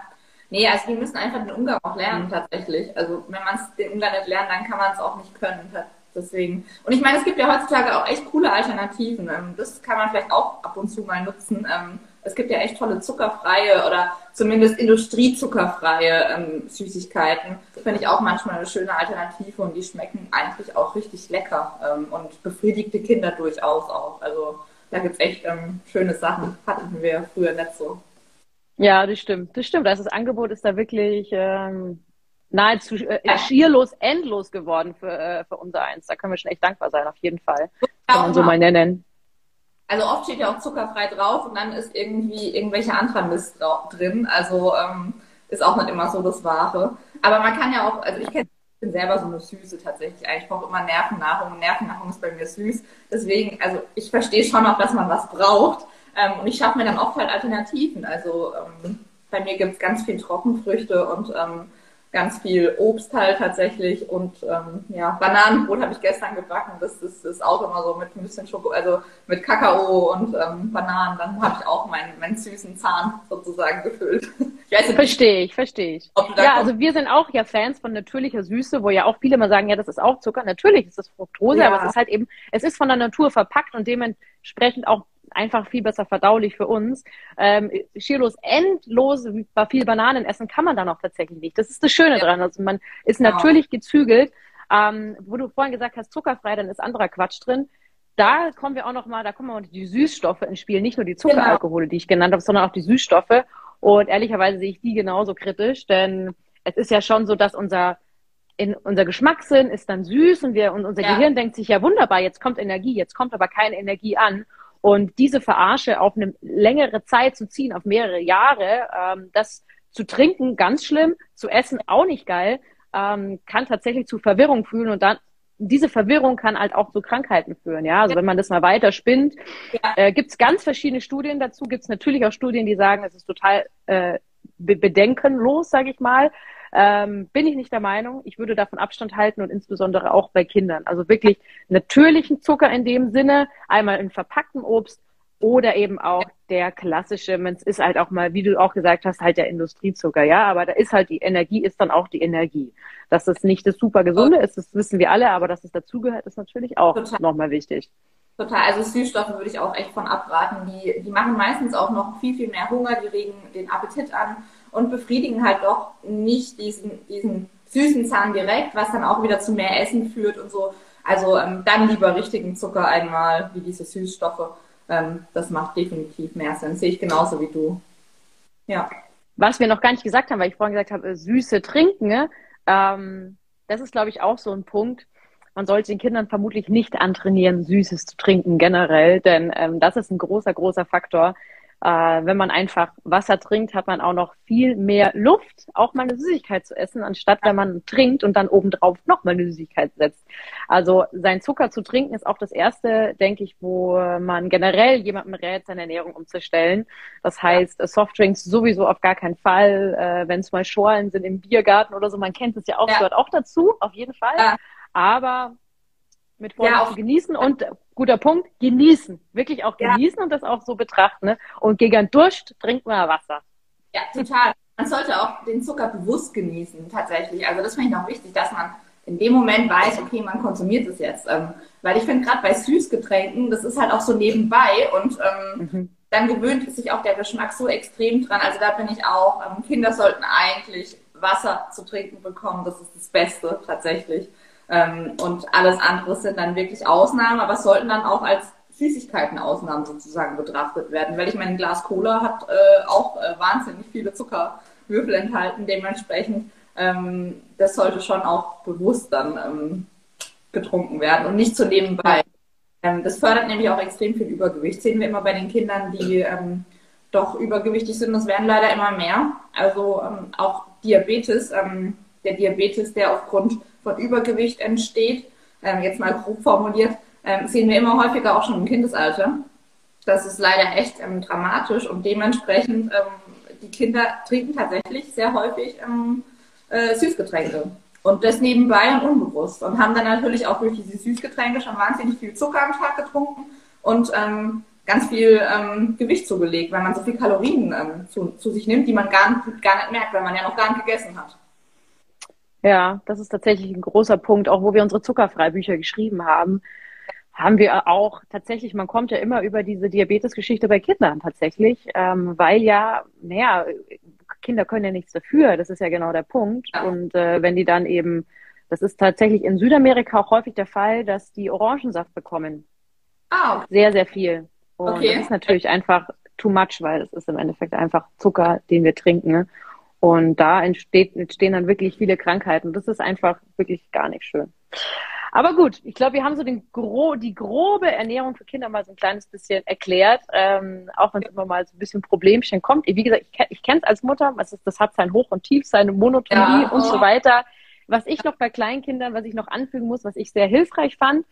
Nee, also wir müssen einfach den Umgang auch lernen tatsächlich. Also wenn man den Umgang nicht lernt, dann kann man es auch nicht können. Deswegen. Und ich meine, es gibt ja heutzutage auch echt coole Alternativen. Ähm, das kann man vielleicht auch ab und zu mal nutzen. Ähm, es gibt ja echt tolle zuckerfreie oder zumindest industriezuckerfreie ähm, Süßigkeiten. Das finde ich auch manchmal eine schöne Alternative und die schmecken eigentlich auch richtig lecker und befriedigt die Kinder durchaus auch. Also da gibt es echt schöne Sachen. Hatten wir früher nicht so. Ja, das stimmt. Das stimmt. Also das Angebot ist da wirklich ähm, nahezu äh, schierlos, endlos geworden für, äh, für unser Eins. Da können wir schon echt dankbar sein, auf jeden Fall. Kann man so mal nennen. Also oft steht ja auch zuckerfrei drauf und dann ist irgendwie irgendwelche anderer Mist drin. Also ähm, ist auch nicht immer so das Wahre. Aber man kann ja auch, also ich kenne ich bin selber so eine Süße tatsächlich. Ich brauche immer Nervennahrung und Nervennahrung ist bei mir süß. Deswegen, also ich verstehe schon auch, dass man was braucht. Ähm, und ich schaffe mir dann oft halt Alternativen. Also ähm, bei mir gibt es ganz viel Trockenfrüchte und ähm, ganz viel Obst halt tatsächlich und ähm, ja, Bananenbrot habe ich gestern gebacken. Das, das ist auch immer so mit ein bisschen Schoko, also mit Kakao und ähm, Bananen. Dann habe ich auch meinen, meinen süßen Zahn sozusagen gefüllt. verstehe ich, verstehe ich. Ja, also wir sind auch ja Fans von natürlicher Süße, wo ja auch viele mal sagen, ja, das ist auch Zucker. Natürlich ist das Fructose, ja. aber es ist halt eben, es ist von der Natur verpackt und dementsprechend auch einfach viel besser verdaulich für uns. Ähm, schierlos endlos viel Bananen essen kann man dann auch tatsächlich nicht. Das ist das Schöne ja. dran. Also man ist genau. natürlich gezügelt. Ähm, wo du vorhin gesagt hast, zuckerfrei, dann ist anderer Quatsch drin. Da kommen wir auch noch mal, da kommen auch die Süßstoffe ins Spiel, nicht nur die genau. Zuckeralkohole, genau. die ich genannt habe, sondern auch die Süßstoffe. Und ehrlicherweise sehe ich die genauso kritisch, denn es ist ja schon so, dass unser in unser Geschmackssinn ist dann süß und wir und unser ja. Gehirn denkt sich ja wunderbar, jetzt kommt Energie, jetzt kommt aber keine Energie an. Und diese Verarsche auf eine längere Zeit zu ziehen, auf mehrere Jahre, ähm, das zu trinken, ganz schlimm, zu essen auch nicht geil, ähm, kann tatsächlich zu Verwirrung führen und dann diese Verwirrung kann halt auch zu Krankheiten führen. Ja, also wenn man das mal weiter spinnt, ja. äh, gibt es ganz verschiedene Studien dazu. Gibt es natürlich auch Studien, die sagen, es ist total äh, bedenkenlos, sage ich mal. Ähm, bin ich nicht der Meinung. Ich würde davon Abstand halten und insbesondere auch bei Kindern. Also wirklich natürlichen Zucker in dem Sinne, einmal in verpacktem Obst oder eben auch der klassische, es ist halt auch mal, wie du auch gesagt hast, halt der Industriezucker, ja, aber da ist halt die Energie, ist dann auch die Energie. Dass es nicht das super Gesunde ist, das wissen wir alle, aber dass es dazugehört, ist natürlich auch nochmal wichtig. Total, also Süßstoffe würde ich auch echt von abraten. Die, die machen meistens auch noch viel, viel mehr Hunger, die regen den Appetit an und befriedigen halt doch nicht diesen, diesen süßen Zahn direkt, was dann auch wieder zu mehr Essen führt und so. Also ähm, dann lieber richtigen Zucker einmal, wie diese Süßstoffe. Ähm, das macht definitiv mehr Sinn. Sehe ich genauso wie du. Ja. Was wir noch gar nicht gesagt haben, weil ich vorhin gesagt habe, süße Trinken, ne? ähm, das ist, glaube ich, auch so ein Punkt. Man sollte den Kindern vermutlich nicht antrainieren, Süßes zu trinken generell, denn ähm, das ist ein großer, großer Faktor, äh, wenn man einfach Wasser trinkt, hat man auch noch viel mehr Luft, auch mal eine Süßigkeit zu essen, anstatt wenn man trinkt und dann obendrauf noch mal eine Süßigkeit setzt. Also sein Zucker zu trinken ist auch das erste, denke ich, wo man generell jemandem rät, seine Ernährung umzustellen. Das heißt, Softdrinks sowieso auf gar keinen Fall, äh, wenn es mal Schorlen sind im Biergarten oder so, man kennt es ja auch, ja. gehört auch dazu, auf jeden Fall. Ja. Aber mit Vorsicht ja, genießen und guter Punkt, genießen. Wirklich auch genießen ja. und das auch so betrachten. Ne? Und gegen Durst trinkt man Wasser. Ja, total. Man sollte auch den Zucker bewusst genießen, tatsächlich. Also das finde ich noch wichtig, dass man in dem Moment weiß, okay, man konsumiert es jetzt. Ähm, weil ich finde, gerade bei Süßgetränken, das ist halt auch so nebenbei und ähm, mhm. dann gewöhnt sich auch der Geschmack so extrem dran. Also da bin ich auch, ähm, Kinder sollten eigentlich Wasser zu trinken bekommen. Das ist das Beste tatsächlich. Ähm, und alles andere sind dann wirklich Ausnahmen, aber sollten dann auch als Süßigkeiten-Ausnahmen sozusagen betrachtet werden. Weil ich meine, ein Glas Cola hat äh, auch äh, wahnsinnig viele Zuckerwürfel enthalten. Dementsprechend, ähm, das sollte schon auch bewusst dann ähm, getrunken werden und nicht so nebenbei. Ähm, das fördert nämlich auch extrem viel Übergewicht. Sehen wir immer bei den Kindern, die ähm, doch übergewichtig sind. Das werden leider immer mehr. Also ähm, auch Diabetes, der Diabetes, der aufgrund von Übergewicht entsteht, ähm, jetzt mal grob formuliert, ähm, sehen wir immer häufiger auch schon im Kindesalter. Das ist leider echt ähm, dramatisch und dementsprechend ähm, die Kinder trinken tatsächlich sehr häufig ähm, äh, Süßgetränke. Und das nebenbei und unbewusst. Und haben dann natürlich auch durch diese Süßgetränke schon wahnsinnig viel Zucker am Tag getrunken und ähm, ganz viel ähm, Gewicht zugelegt, weil man so viel Kalorien ähm, zu, zu, sich nimmt, die man gar, gar nicht merkt, weil man ja noch gar nicht gegessen hat. Ja, das ist tatsächlich ein großer Punkt. Auch wo wir unsere Zuckerfreibücher geschrieben haben, haben wir auch tatsächlich, man kommt ja immer über diese Diabetesgeschichte bei Kindern tatsächlich, ähm, weil ja, naja, Kinder können ja nichts dafür. Das ist ja genau der Punkt. Und äh, wenn die dann eben, das ist tatsächlich in Südamerika auch häufig der Fall, dass die Orangensaft bekommen. Ah. Sehr, sehr viel. Und okay. das ist natürlich einfach too much, weil es ist im Endeffekt einfach Zucker, den wir trinken. Und da entsteht, entstehen dann wirklich viele Krankheiten. Das ist einfach wirklich gar nicht schön. Aber gut, ich glaube, wir haben so den gro die grobe Ernährung für Kinder mal so ein kleines bisschen erklärt, ähm, auch wenn es immer mal so ein bisschen Problemchen kommt. Wie gesagt, ich, ich kenne es als Mutter, das, ist, das hat sein Hoch und Tief, seine Monotonie ja. und so weiter. Was ich noch bei Kleinkindern, was ich noch anfügen muss, was ich sehr hilfreich fand,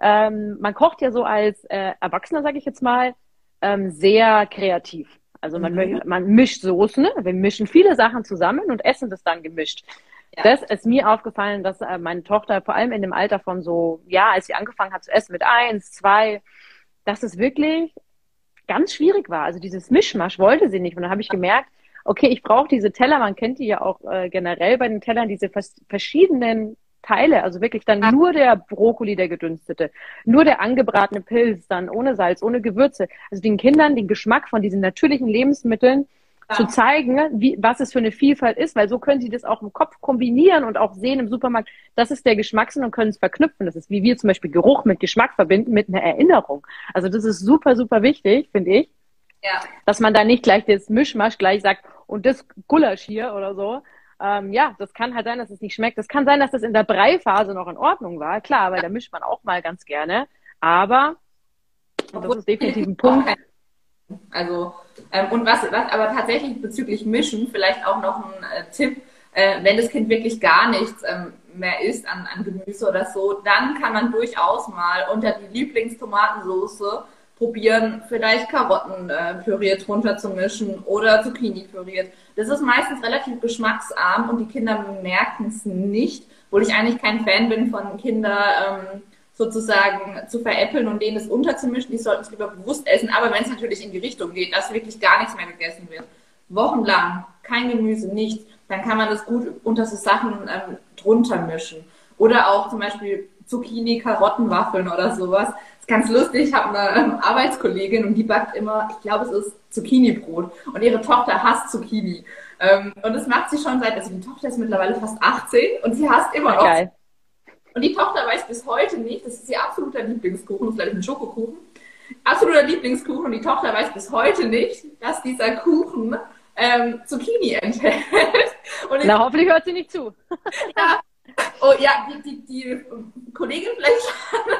ähm, man kocht ja so als äh, Erwachsener, sage ich jetzt mal, ähm, sehr kreativ. Also man, mhm. man mischt Soßen, wir mischen viele Sachen zusammen und essen das dann gemischt. Ja. Das ist mir aufgefallen, dass äh, meine Tochter vor allem in dem Alter von so, ja, als sie angefangen hat zu essen mit eins, zwei, dass es wirklich ganz schwierig war. Also dieses Mischmasch wollte sie nicht. Und dann habe ich gemerkt, okay, ich brauche diese Teller, man kennt die ja auch äh, generell bei den Tellern, diese verschiedenen Teile, also wirklich dann nur der Brokkoli, der gedünstete, nur der angebratene Pilz, dann ohne Salz, ohne Gewürze. Also den Kindern den Geschmack von diesen natürlichen Lebensmitteln ja. zu zeigen, wie, was es für eine Vielfalt ist, weil so können sie das auch im Kopf kombinieren und auch sehen im Supermarkt, das ist der Geschmackssinn und können es verknüpfen. Das ist wie wir zum Beispiel Geruch mit Geschmack verbinden, mit einer Erinnerung. Also das ist super, super wichtig, finde ich. Ja. Dass man da nicht gleich das Mischmasch gleich sagt, und das Gulasch hier oder so, ähm, ja, das kann halt sein, dass es nicht schmeckt. Das kann sein, dass das in der Breiphase noch in Ordnung war. Klar, weil da mischt man auch mal ganz gerne. Aber, und das ist definitiv ein Punkt. Also, ähm, und was, was aber tatsächlich bezüglich Mischen, vielleicht auch noch ein äh, Tipp, äh, wenn das Kind wirklich gar nichts ähm, mehr isst an, an Gemüse oder so, dann kann man durchaus mal unter die Lieblingstomatensoße probieren, vielleicht Karotten äh, püriert runterzumischen oder Zucchini püriert. Das ist meistens relativ geschmacksarm und die Kinder merken es nicht, obwohl ich eigentlich kein Fan bin von Kindern ähm, sozusagen zu veräppeln und denen es unterzumischen. Die sollten es lieber bewusst essen. Aber wenn es natürlich in die Richtung geht, dass wirklich gar nichts mehr gegessen wird, wochenlang kein Gemüse, nichts, dann kann man das gut unter so Sachen ähm, drunter mischen. Oder auch zum Beispiel Zucchini, Karottenwaffeln oder sowas ist ganz lustig, ich habe eine ähm, Arbeitskollegin und die backt immer, ich glaube, es ist Zucchini-Brot. Und ihre Tochter hasst Zucchini. Ähm, und das macht sie schon seit, also die Tochter ist mittlerweile fast 18 und sie hasst immer noch. Geil. Und die Tochter weiß bis heute nicht, das ist ihr absoluter Lieblingskuchen, das vielleicht ein Schokokuchen. Absoluter Lieblingskuchen und die Tochter weiß bis heute nicht, dass dieser Kuchen ähm, Zucchini enthält. Na, hoffentlich hört sie nicht zu. ja, Oh ja, die, die, die Kollegin vielleicht,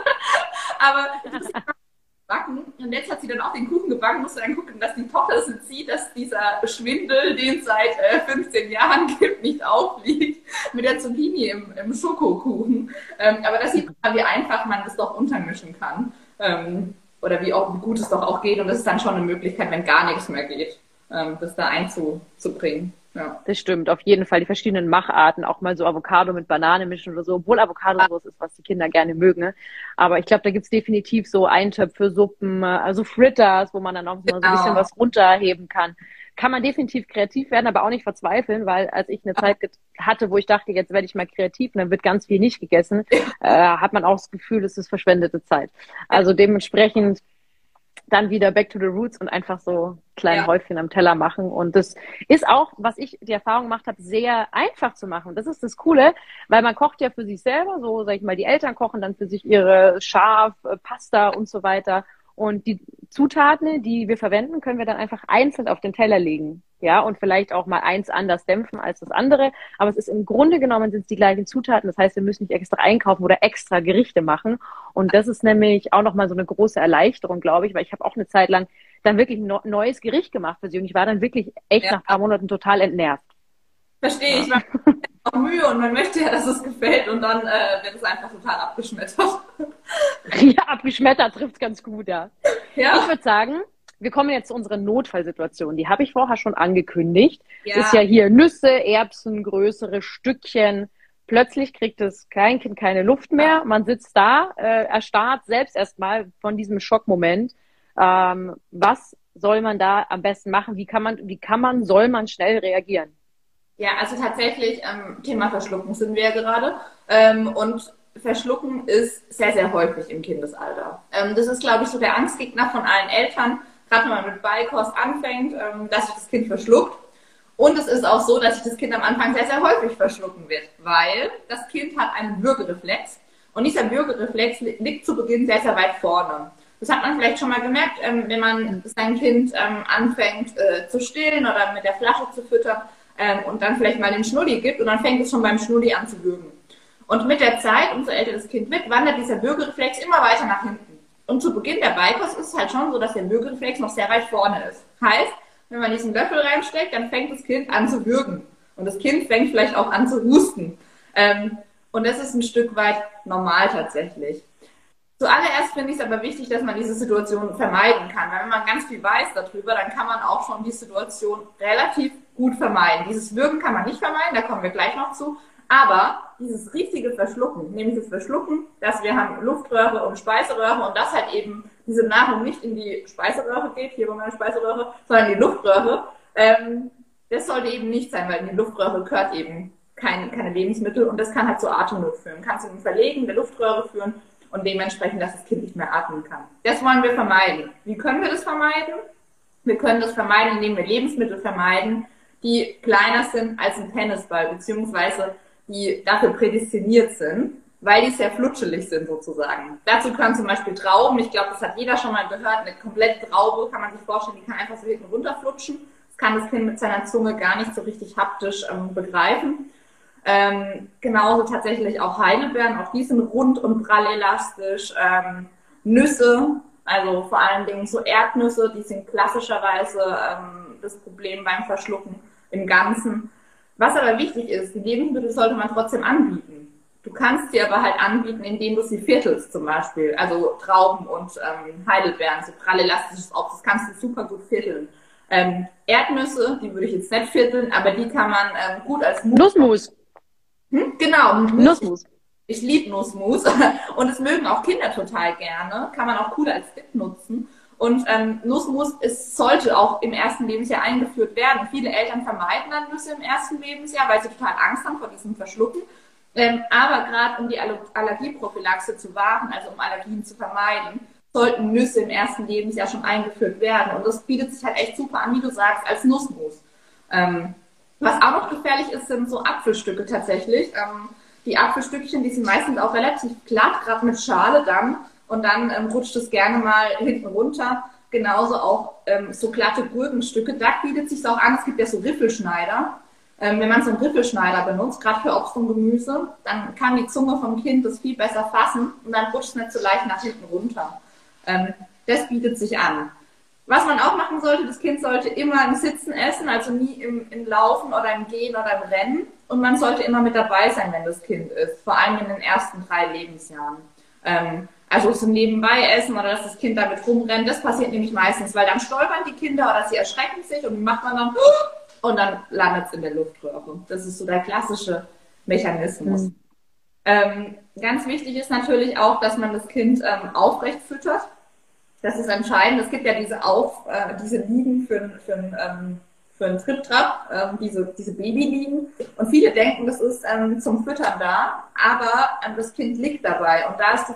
aber backen. Und jetzt hat sie dann auch den Kuchen gebacken, musste dann gucken, dass die Tochter es sieht, dass dieser Schwindel, den es seit äh, 15 Jahren gibt, nicht aufliegt mit der Zucchini im, im Schokokuchen. Ähm, aber das sieht man, wie einfach man das doch untermischen kann. Ähm, oder wie, auch, wie gut es doch auch geht. Und das ist dann schon eine Möglichkeit, wenn gar nichts mehr geht, ähm, das da einzubringen. Ja. Das stimmt, auf jeden Fall. Die verschiedenen Macharten, auch mal so Avocado mit Banane mischen oder so, obwohl Avocado ist, was die Kinder gerne mögen. Ne? Aber ich glaube, da gibt's definitiv so Eintöpfe, Suppen, also Fritters, wo man dann auch genau. so ein bisschen was runterheben kann. Kann man definitiv kreativ werden, aber auch nicht verzweifeln, weil als ich eine Zeit hatte, wo ich dachte, jetzt werde ich mal kreativ und dann wird ganz viel nicht gegessen, äh, hat man auch das Gefühl, es ist verschwendete Zeit. Also dementsprechend dann wieder back to the roots und einfach so kleine ja. Häufchen am Teller machen. Und das ist auch, was ich die Erfahrung gemacht habe, sehr einfach zu machen. Das ist das Coole, weil man kocht ja für sich selber, so sag ich mal, die Eltern kochen dann für sich ihre Schaf, äh, Pasta und so weiter. Und die Zutaten, die wir verwenden, können wir dann einfach einzeln auf den Teller legen. Ja, und vielleicht auch mal eins anders dämpfen als das andere. Aber es ist im Grunde genommen sind es die gleichen Zutaten. Das heißt, wir müssen nicht extra einkaufen oder extra Gerichte machen. Und das ist nämlich auch nochmal so eine große Erleichterung, glaube ich, weil ich habe auch eine Zeit lang dann wirklich ein neues Gericht gemacht für sie. Und ich war dann wirklich echt ja. nach ein paar Monaten total entnervt. Verstehe ich. Auch Mühe und man möchte ja, dass es gefällt und dann äh, wird es einfach total abgeschmettert. ja, abgeschmettert trifft ganz gut, ja. ja. Ich würde sagen, wir kommen jetzt zu unserer Notfallsituation. Die habe ich vorher schon angekündigt. Ja. Ist ja hier Nüsse, Erbsen, größere Stückchen. Plötzlich kriegt das Kleinkind keine Luft mehr. Man sitzt da, äh, erstarrt selbst erstmal von diesem Schockmoment. Ähm, was soll man da am besten machen? Wie kann man, wie kann man, soll man schnell reagieren? Ja, also tatsächlich ähm, Thema Verschlucken sind wir ja gerade. Ähm, und Verschlucken ist sehr, sehr häufig im Kindesalter. Ähm, das ist, glaube ich, so der Angstgegner von allen Eltern, gerade wenn man mit Beikost anfängt, ähm, dass sich das Kind verschluckt. Und es ist auch so, dass sich das Kind am Anfang sehr, sehr häufig verschlucken wird, weil das Kind hat einen Würgereflex. Und dieser Würgereflex liegt zu Beginn sehr, sehr weit vorne. Das hat man vielleicht schon mal gemerkt, ähm, wenn man sein Kind ähm, anfängt äh, zu stillen oder mit der Flasche zu füttern ähm, und dann vielleicht mal den Schnulli gibt und dann fängt es schon beim Schnulli an zu würgen. Und mit der Zeit, umso älter das Kind wird, wandert dieser Würgereflex immer weiter nach hinten. Und zu Beginn der Beikost ist es halt schon so, dass der Würgereflex noch sehr weit vorne ist. Heißt, wenn man diesen Löffel reinsteckt, dann fängt das Kind an zu würgen. Und das Kind fängt vielleicht auch an zu husten. Ähm, und das ist ein Stück weit normal tatsächlich. Zuallererst finde ich es aber wichtig, dass man diese Situation vermeiden kann. Weil wenn man ganz viel weiß darüber, dann kann man auch schon die Situation relativ gut vermeiden. Dieses Würgen kann man nicht vermeiden, da kommen wir gleich noch zu. Aber dieses richtige Verschlucken, nämlich das Verschlucken, dass wir haben Luftröhre und Speiseröhre und das halt eben diese Nahrung nicht in die Speiseröhre geht, hier bei meiner Speiseröhre, sondern in die Luftröhre, ähm, das sollte eben nicht sein, weil in die Luftröhre gehört eben kein, keine Lebensmittel und das kann halt zu Atemnot führen. Kann zu einem Verlegen der Luftröhre führen und dementsprechend, dass das Kind nicht mehr atmen kann. Das wollen wir vermeiden. Wie können wir das vermeiden? Wir können das vermeiden, indem wir Lebensmittel vermeiden, die kleiner sind als ein Tennisball, beziehungsweise die dafür prädestiniert sind, weil die sehr flutschelig sind sozusagen. Dazu können zum Beispiel Trauben, ich glaube, das hat jeder schon mal gehört, eine komplette Traube kann man sich vorstellen, die kann einfach so hinten runterflutschen. Das kann das Kind mit seiner Zunge gar nicht so richtig haptisch ähm, begreifen. Ähm, genauso tatsächlich auch Heidelbeeren, auch die sind rund und prallelastisch. Ähm, Nüsse, also vor allen Dingen so Erdnüsse, die sind klassischerweise ähm, das Problem beim Verschlucken im Ganzen. Was aber wichtig ist, die Lebensmittel sollte man trotzdem anbieten. Du kannst sie aber halt anbieten, indem du sie viertelst zum Beispiel. Also Trauben und ähm, Heidelbeeren, so prallelastisches Obst, das kannst du super gut vierteln. Ähm, Erdnüsse, die würde ich jetzt nicht vierteln, aber die kann man ähm, gut als Mus Nussmus. Hm? Genau. Nussmus. Ich liebe Nussmus und es mögen auch Kinder total gerne. Kann man auch cool als Dip nutzen. Und ähm, Nussmus ist, sollte auch im ersten Lebensjahr eingeführt werden. Viele Eltern vermeiden dann Nüsse im ersten Lebensjahr, weil sie total Angst haben vor diesem Verschlucken. Ähm, aber gerade um die Allergieprophylaxe zu wahren, also um Allergien zu vermeiden, sollten Nüsse im ersten Lebensjahr schon eingeführt werden. Und das bietet sich halt echt super an, wie du sagst, als Nussmus. Ähm, was auch noch gefährlich ist, sind so Apfelstücke tatsächlich. Ähm, die Apfelstückchen, die sind meistens auch relativ glatt, gerade mit Schale dann und dann ähm, rutscht es gerne mal hinten runter. Genauso auch ähm, so glatte Gurkenstücke. Da bietet sich auch an, es gibt ja so Riffelschneider. Ähm, wenn man so einen Riffelschneider benutzt, gerade für Obst und Gemüse, dann kann die Zunge vom Kind das viel besser fassen und dann rutscht es nicht so leicht nach hinten runter. Ähm, das bietet sich an. Was man auch machen sollte, das Kind sollte immer im Sitzen essen, also nie im, im Laufen oder im Gehen oder im Rennen. Und man sollte immer mit dabei sein, wenn das Kind ist, vor allem in den ersten drei Lebensjahren. Ähm, also so nebenbei essen oder dass das Kind damit rumrennt, das passiert nämlich meistens, weil dann stolpern die Kinder oder sie erschrecken sich und macht man dann und dann landet es in der Luftröhre. Das ist so der klassische Mechanismus. Mhm. Ähm, ganz wichtig ist natürlich auch, dass man das Kind ähm, aufrecht füttert. Das ist entscheidend. Es gibt ja diese Auf, äh, diese Liegen für, für, ähm, für einen Trip-Trap, ähm, diese, diese Babyliegen. Und viele denken, das ist ähm, zum Füttern da, aber ähm, das Kind liegt dabei und da ist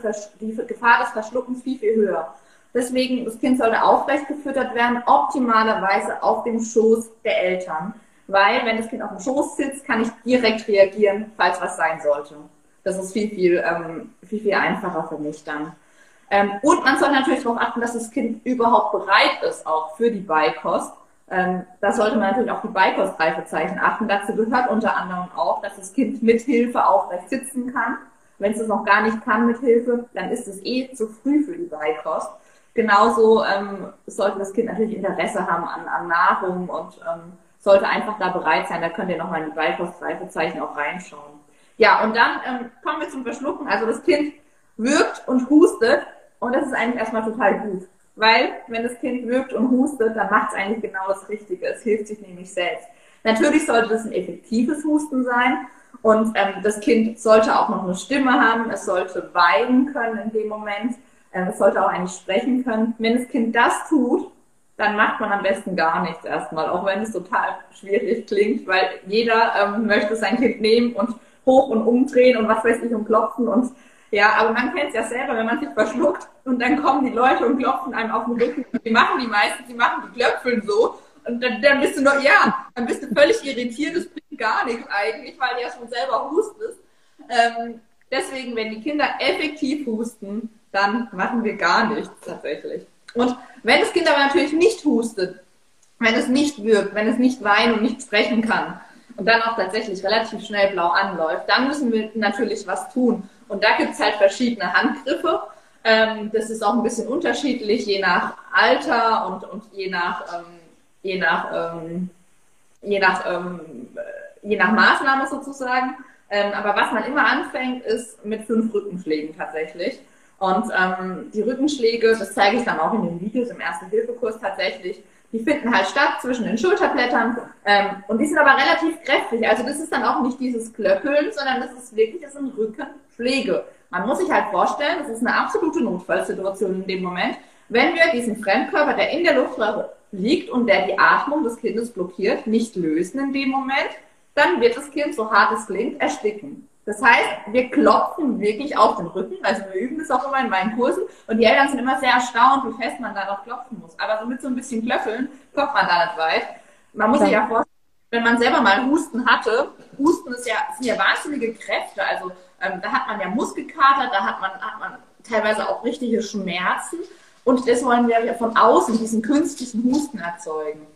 die, die Gefahr des Verschluckens viel, viel höher. Deswegen, das Kind sollte aufrecht gefüttert werden, optimalerweise auf dem Schoß der Eltern. Weil, wenn das Kind auf dem Schoß sitzt, kann ich direkt reagieren, falls was sein sollte. Das ist viel, viel, ähm, viel, viel einfacher für mich dann. Ähm, und man soll natürlich darauf achten, dass das Kind überhaupt bereit ist, auch für die Beikost. Ähm, da sollte man natürlich auch die Beikostreifezeichen achten. Dazu gehört unter anderem auch, dass das Kind mit Hilfe aufrecht sitzen kann. Wenn es es noch gar nicht kann mit Hilfe, dann ist es eh zu früh für die Beikost. Genauso ähm, sollte das Kind natürlich Interesse haben an, an Nahrung und ähm, sollte einfach da bereit sein. Da könnt ihr nochmal in die Beikostreifezeichen auch reinschauen. Ja, und dann ähm, kommen wir zum Verschlucken. Also das Kind wirkt und hustet und das ist eigentlich erstmal total gut. Weil, wenn das Kind wirkt und hustet, dann macht es eigentlich genau das Richtige. Es hilft sich nämlich selbst. Natürlich sollte das ein effektives Husten sein und ähm, das Kind sollte auch noch eine Stimme haben. Es sollte weinen können in dem Moment. Ähm, es sollte auch eigentlich sprechen können. Wenn das Kind das tut, dann macht man am besten gar nichts erstmal, auch wenn es total schwierig klingt, weil jeder ähm, möchte sein Kind nehmen und hoch und umdrehen und was weiß ich und klopfen und ja, aber man kennt es ja selber, wenn man sich verschluckt und dann kommen die Leute und klopfen einem auf den Rücken. Die machen die meisten, die machen die Klöpfeln so und dann, dann bist du noch, ja, dann bist du völlig irritiert, das bringt gar nichts eigentlich, weil du ja schon selber hustest. Ähm, deswegen, wenn die Kinder effektiv husten, dann machen wir gar nichts tatsächlich. Und wenn das Kind aber natürlich nicht hustet, wenn es nicht wirkt, wenn es nicht weinen und nicht sprechen kann und dann auch tatsächlich relativ schnell blau anläuft, dann müssen wir natürlich was tun. Und da gibt es halt verschiedene Handgriffe. Ähm, das ist auch ein bisschen unterschiedlich, je nach Alter und, und je nach, ähm, je nach, ähm, je nach, ähm, je nach Maßnahme sozusagen. Ähm, aber was man immer anfängt, ist mit fünf Rückenschlägen tatsächlich. Und ähm, die Rückenschläge, das zeige ich dann auch in den Videos im Erste-Hilfe-Kurs tatsächlich, die finden halt statt zwischen den Schulterblättern ähm, und die sind aber relativ kräftig. Also das ist dann auch nicht dieses Klöppeln, sondern das ist wirklich, das sind Rückenschläge. Man muss sich halt vorstellen, das ist eine absolute Notfallsituation in dem Moment, wenn wir diesen Fremdkörper, der in der Luftröhre liegt und der die Atmung des Kindes blockiert, nicht lösen in dem Moment, dann wird das Kind, so hart es klingt, ersticken. Das heißt, wir klopfen wirklich auf den Rücken. Also wir üben das auch immer in meinen Kursen. Und die Eltern sind immer sehr erstaunt, wie fest man da noch klopfen muss. Aber so mit so ein bisschen Klöffeln kommt man da nicht weit. Man muss sich ja vorstellen, wenn man selber mal Husten hatte, Husten ist ja, sind ja wahnsinnige Kräfte. Also ähm, da hat man ja Muskelkater, da hat man, hat man teilweise auch richtige Schmerzen. Und das wollen wir ja von außen, diesen künstlichen Husten erzeugen.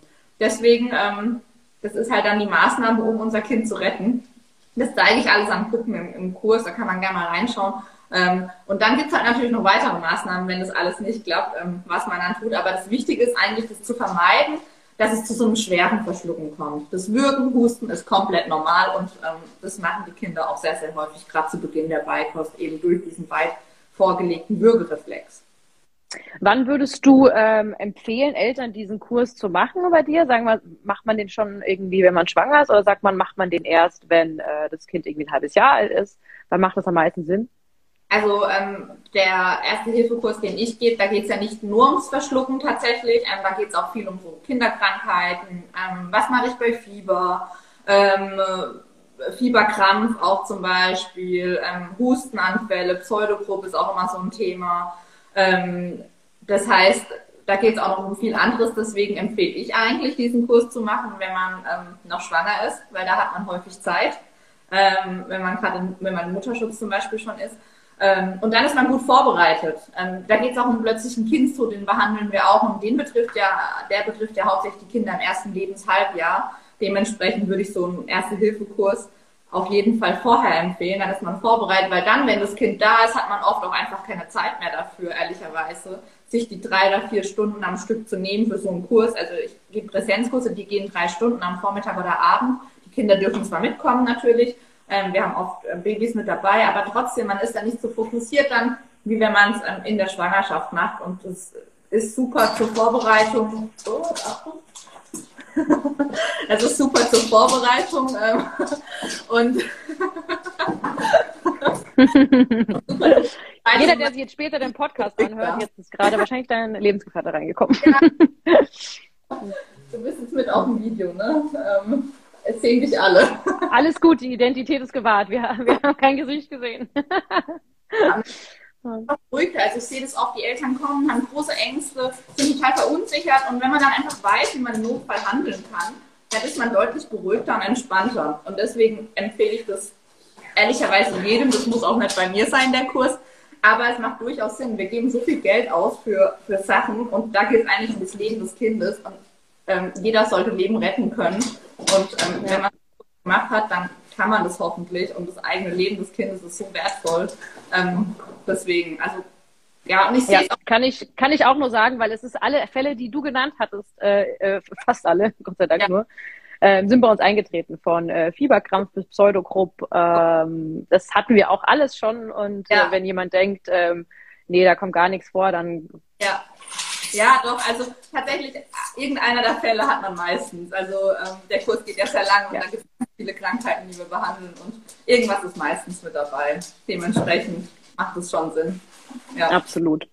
Deswegen, ähm, das ist halt dann die Maßnahme, um unser Kind zu retten. Das zeige ich alles am Gucken im, im Kurs, da kann man gerne mal reinschauen. Ähm, und dann gibt es halt natürlich noch weitere Maßnahmen, wenn das alles nicht klappt, ähm, was man dann tut. Aber das Wichtige ist eigentlich, das zu vermeiden, dass es zu so einem schweren Verschlucken kommt. Das Würgen, Husten ist komplett normal und ähm, das machen die Kinder auch sehr, sehr häufig, gerade zu Beginn der Beikost, eben durch diesen weit vorgelegten Würgereflex. Wann würdest du ähm, empfehlen, Eltern diesen Kurs zu machen bei dir? Sagen wir, macht man den schon irgendwie, wenn man schwanger ist, oder sagt man, macht man den erst, wenn äh, das Kind irgendwie ein halbes Jahr alt ist? Wann macht das am meisten Sinn? Also ähm, der erste Hilfekurs, den ich gebe, da geht es ja nicht nur ums Verschlucken tatsächlich, ähm, da geht es auch viel um so Kinderkrankheiten, ähm, was mache ich bei Fieber, ähm, Fieberkrampf auch zum Beispiel, ähm, Hustenanfälle, Pseudogruppe ist auch immer so ein Thema. Ähm, das heißt, da geht es auch noch um viel anderes. Deswegen empfehle ich eigentlich, diesen Kurs zu machen, wenn man ähm, noch schwanger ist, weil da hat man häufig Zeit, ähm, wenn man gerade, wenn man Mutterschutz zum Beispiel schon ist. Ähm, und dann ist man gut vorbereitet. Ähm, da geht es auch um plötzlichen Kindstod, den behandeln wir auch und den betrifft ja, der betrifft ja hauptsächlich die Kinder im ersten Lebenshalbjahr. Dementsprechend würde ich so einen Erste-Hilfe-Kurs auf jeden Fall vorher empfehlen, dann ist man vorbereitet, weil dann, wenn das Kind da ist, hat man oft auch einfach keine Zeit mehr dafür, ehrlicherweise, sich die drei oder vier Stunden am Stück zu nehmen für so einen Kurs. Also ich gebe Präsenzkurse, die gehen drei Stunden am Vormittag oder Abend. Die Kinder dürfen zwar mitkommen natürlich, ähm, wir haben oft äh, Babys mit dabei, aber trotzdem, man ist da nicht so fokussiert dann, wie wenn man es ähm, in der Schwangerschaft macht. Und das ist super zur Vorbereitung. Oh, Achtung. Ist super zur Vorbereitung ähm, und Jeder, der sich jetzt später den Podcast anhört, jetzt ist gerade wahrscheinlich dein Lebensgefährte reingekommen. Ja. Du bist jetzt mit auf dem Video, ne? Ähm, es sehen dich alle. Alles gut, die Identität ist gewahrt. Wir, wir haben kein Gesicht gesehen. Ruhig, also ich sehe das oft, die Eltern kommen, haben große Ängste, sind total verunsichert und wenn man dann einfach weiß, wie man im Notfall handeln kann, dann ist man deutlich beruhigter und entspannter. Und deswegen empfehle ich das ehrlicherweise jedem, das muss auch nicht bei mir sein, der Kurs, aber es macht durchaus Sinn. Wir geben so viel Geld aus für, für Sachen und da geht es eigentlich um das Leben des Kindes und ähm, jeder sollte Leben retten können. Und ähm, ja. wenn man das gemacht hat, dann kann man das hoffentlich und das eigene Leben des Kindes ist so wertvoll. Ähm, deswegen, also ja, und ich sehe ja, kann ich kann ich auch nur sagen, weil es ist alle Fälle, die du genannt hattest, äh, äh, fast alle, Gott sei Dank ja. nur, äh, sind bei uns eingetreten, von äh, Fieberkrampf bis Pseudogrupp. Ähm, das hatten wir auch alles schon. Und ja. äh, wenn jemand denkt, ähm, nee, da kommt gar nichts vor, dann. Ja. Ja, doch, also tatsächlich, irgendeiner der Fälle hat man meistens. Also ähm, der Kurs geht ja sehr lang und ja. da gibt es viele Krankheiten, die wir behandeln und irgendwas ist meistens mit dabei. Dementsprechend macht es schon Sinn. Ja. Absolut.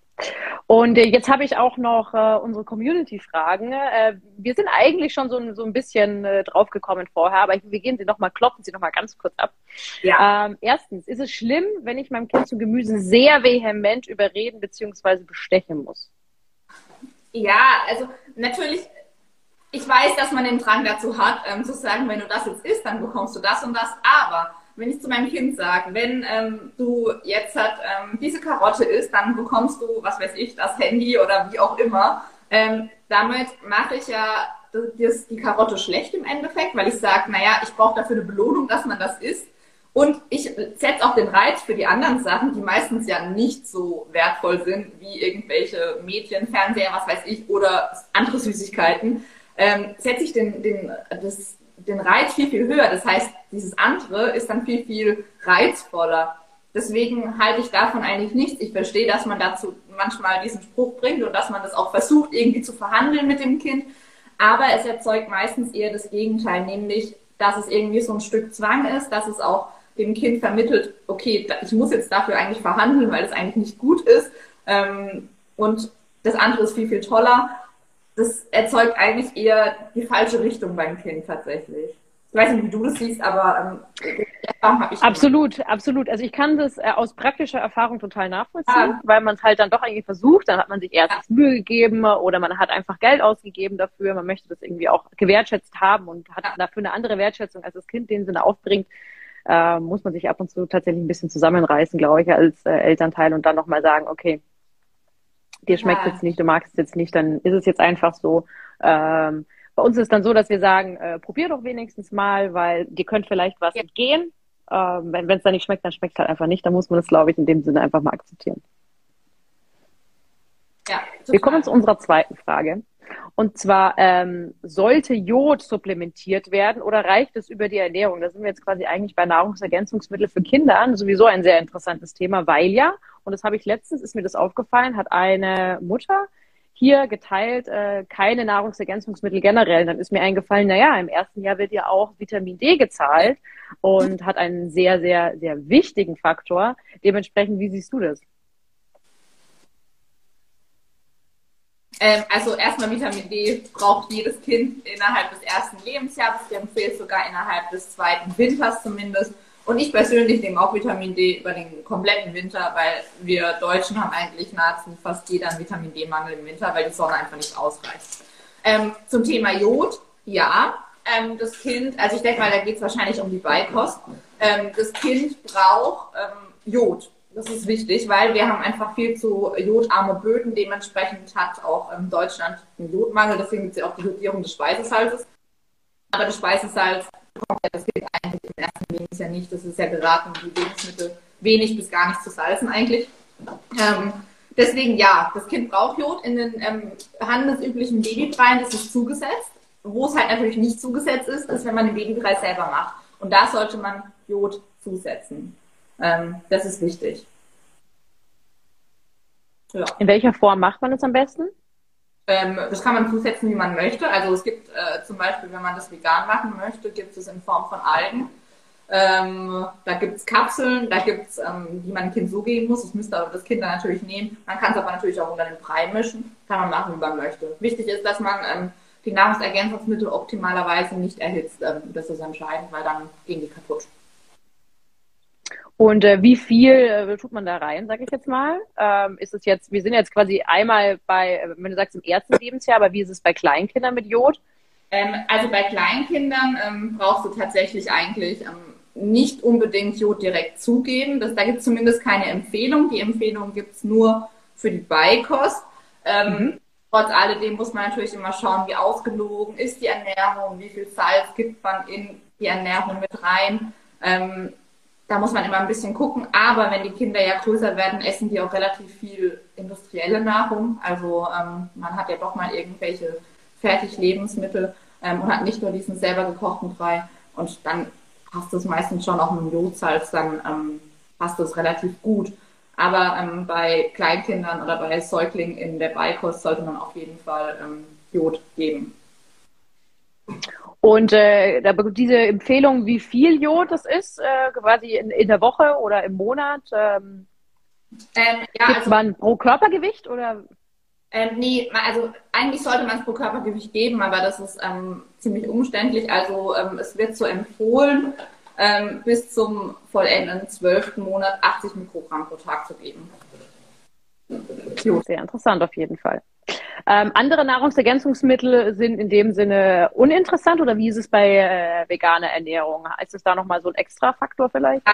Und äh, jetzt habe ich auch noch äh, unsere Community-Fragen. Äh, wir sind eigentlich schon so, so ein bisschen äh, draufgekommen vorher, aber wir gehen sie nochmal, klopfen sie nochmal ganz kurz ab. Ja. Ähm, erstens, ist es schlimm, wenn ich meinem Kind zu Gemüse sehr vehement überreden bzw. bestechen muss? Ja, also natürlich, ich weiß, dass man den Drang dazu hat, ähm, zu sagen, wenn du das jetzt isst, dann bekommst du das und das, aber wenn ich zu meinem Kind sage, wenn ähm, du jetzt halt, ähm, diese Karotte isst, dann bekommst du, was weiß ich, das Handy oder wie auch immer. Ähm, damit mache ich ja das, die Karotte schlecht im Endeffekt, weil ich sage, naja, ich brauche dafür eine Belohnung, dass man das isst. Und ich setze auch den Reiz für die anderen Sachen, die meistens ja nicht so wertvoll sind, wie irgendwelche Mädchen, Fernseher, was weiß ich, oder andere Süßigkeiten, ähm, setze ich den, den, das, den Reiz viel, viel höher. Das heißt, dieses andere ist dann viel, viel reizvoller. Deswegen halte ich davon eigentlich nichts. Ich verstehe, dass man dazu manchmal diesen Spruch bringt und dass man das auch versucht, irgendwie zu verhandeln mit dem Kind. Aber es erzeugt meistens eher das Gegenteil, nämlich, dass es irgendwie so ein Stück Zwang ist, dass es auch dem Kind vermittelt, okay, ich muss jetzt dafür eigentlich verhandeln, weil es eigentlich nicht gut ist. Ähm, und das andere ist viel, viel toller das erzeugt eigentlich eher die falsche Richtung beim Kind tatsächlich. Ich weiß nicht, wie du das siehst, aber ähm, Erfahrung habe ich. Absolut, schon. absolut. Also ich kann das äh, aus praktischer Erfahrung total nachvollziehen, ja. weil man es halt dann doch irgendwie versucht. Dann hat man sich erst ja. Mühe gegeben oder man hat einfach Geld ausgegeben dafür. Man möchte das irgendwie auch gewertschätzt haben und hat ja. dafür eine andere Wertschätzung als das Kind, den Sinne aufbringt. Äh, muss man sich ab und zu tatsächlich ein bisschen zusammenreißen, glaube ich, als äh, Elternteil und dann nochmal sagen, okay, dir schmeckt jetzt nicht, du magst es jetzt nicht, dann ist es jetzt einfach so. Ähm, bei uns ist es dann so, dass wir sagen, äh, probier doch wenigstens mal, weil dir könnte vielleicht was ja. entgehen. Ähm, wenn es dann nicht schmeckt, dann schmeckt es halt einfach nicht. Dann muss man das, glaube ich, in dem Sinne einfach mal akzeptieren. Ja, wir kommen zu unserer zweiten Frage. Und zwar, ähm, sollte Jod supplementiert werden oder reicht es über die Ernährung? Da sind wir jetzt quasi eigentlich bei Nahrungsergänzungsmitteln für Kinder. Sowieso ein sehr interessantes Thema, weil ja, und das habe ich letztens, ist mir das aufgefallen, hat eine Mutter hier geteilt, äh, keine Nahrungsergänzungsmittel generell. Dann ist mir eingefallen, naja, im ersten Jahr wird ja auch Vitamin D gezahlt und hat einen sehr, sehr, sehr wichtigen Faktor. Dementsprechend, wie siehst du das? Ähm, also erstmal Vitamin D braucht jedes Kind innerhalb des ersten Lebensjahres. Ich empfehle sogar innerhalb des zweiten Winters zumindest. Und ich persönlich nehme auch Vitamin D über den kompletten Winter, weil wir Deutschen haben eigentlich nahezu fast jeder einen Vitamin D-Mangel im Winter, weil die Sonne einfach nicht ausreicht. Ähm, zum Thema Jod, ja, ähm, das Kind, also ich denke mal, da geht es wahrscheinlich um die Beikost. Ähm, das Kind braucht ähm, Jod. Das ist wichtig, weil wir haben einfach viel zu jodarme Böden. Dementsprechend hat auch ähm, Deutschland einen Jodmangel. Deswegen gibt es ja auch die Jodierung des Speisesalzes. Aber das Speisesalz das Kind eigentlich im ersten Lebensjahr nicht. Das ist ja geraten, die Lebensmittel wenig bis gar nicht zu salzen eigentlich. Ähm, deswegen ja, das Kind braucht Jod. In den ähm, handelsüblichen Babypreien ist es zugesetzt. Wo es halt natürlich nicht zugesetzt ist, ist, wenn man den Babybrei selber macht. Und da sollte man Jod zusetzen. Ähm, das ist wichtig. Ja. In welcher Form macht man das am besten? Ähm, das kann man zusetzen, wie man möchte. Also es gibt äh, zum Beispiel, wenn man das vegan machen möchte, gibt es in Form von Algen. Ähm, da gibt es Kapseln, da gibt es, ähm, die man dem Kind so geben muss. Das müsste aber das Kind dann natürlich nehmen. Man kann es aber natürlich auch unter den Brei mischen. Kann man machen, wie man möchte. Wichtig ist, dass man ähm, die Nahrungsergänzungsmittel optimalerweise nicht erhitzt. Ähm, das ist entscheidend, weil dann gehen die kaputt. Und äh, wie viel äh, tut man da rein, sage ich jetzt mal? Ähm, ist es jetzt, wir sind jetzt quasi einmal bei, äh, wenn du sagst im ersten Lebensjahr, aber wie ist es bei Kleinkindern mit Jod? Ähm, also bei Kleinkindern ähm, brauchst du tatsächlich eigentlich ähm, nicht unbedingt Jod direkt zugeben. Das, da gibt es zumindest keine Empfehlung. Die Empfehlung gibt es nur für die Beikost. Ähm, mhm. Trotz alledem muss man natürlich immer schauen, wie ausgelogen ist die Ernährung, wie viel Salz gibt man in die Ernährung mit rein. Ähm, da muss man immer ein bisschen gucken. Aber wenn die Kinder ja größer werden, essen die auch relativ viel industrielle Nahrung. Also ähm, man hat ja doch mal irgendwelche Fertiglebensmittel ähm, und hat nicht nur diesen selber gekochten Brei. Und dann passt es meistens schon auch mit dem Jodsalz, dann ähm, passt es relativ gut. Aber ähm, bei Kleinkindern oder bei Säuglingen in der Beikost sollte man auf jeden Fall ähm, Jod geben. Und äh, diese Empfehlung, wie viel Jod das ist, äh, quasi in, in der Woche oder im Monat, ähm, ähm, ja, also, man pro Körpergewicht oder? Ähm, nee, also eigentlich sollte man es pro Körpergewicht geben, aber das ist ähm, ziemlich umständlich. Also ähm, es wird so empfohlen, ähm, bis zum vollendeten zwölften Monat 80 Mikrogramm pro Tag zu geben. Sehr interessant auf jeden Fall. Ähm, andere Nahrungsergänzungsmittel sind in dem Sinne uninteressant oder wie ist es bei äh, veganer Ernährung? Ist es da nochmal so ein extra Faktor vielleicht?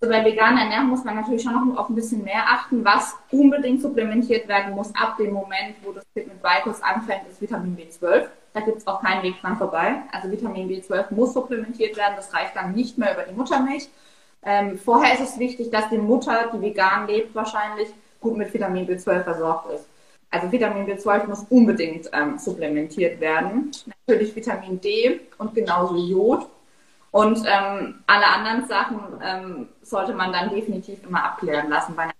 Also bei veganer Ernährung muss man natürlich schon noch auf ein bisschen mehr achten. Was unbedingt supplementiert werden muss ab dem Moment, wo das Kind mit Beikost anfängt, ist Vitamin B12. Da gibt es auch keinen Weg dran vorbei. Also Vitamin B12 muss supplementiert werden. Das reicht dann nicht mehr über die Muttermilch. Ähm, vorher ist es wichtig, dass die Mutter, die vegan lebt, wahrscheinlich gut mit Vitamin B12 versorgt ist. Also Vitamin B12 muss unbedingt ähm, supplementiert werden. Natürlich Vitamin D und genauso Jod. Und ähm, alle anderen Sachen ähm, sollte man dann definitiv immer abklären lassen bei einer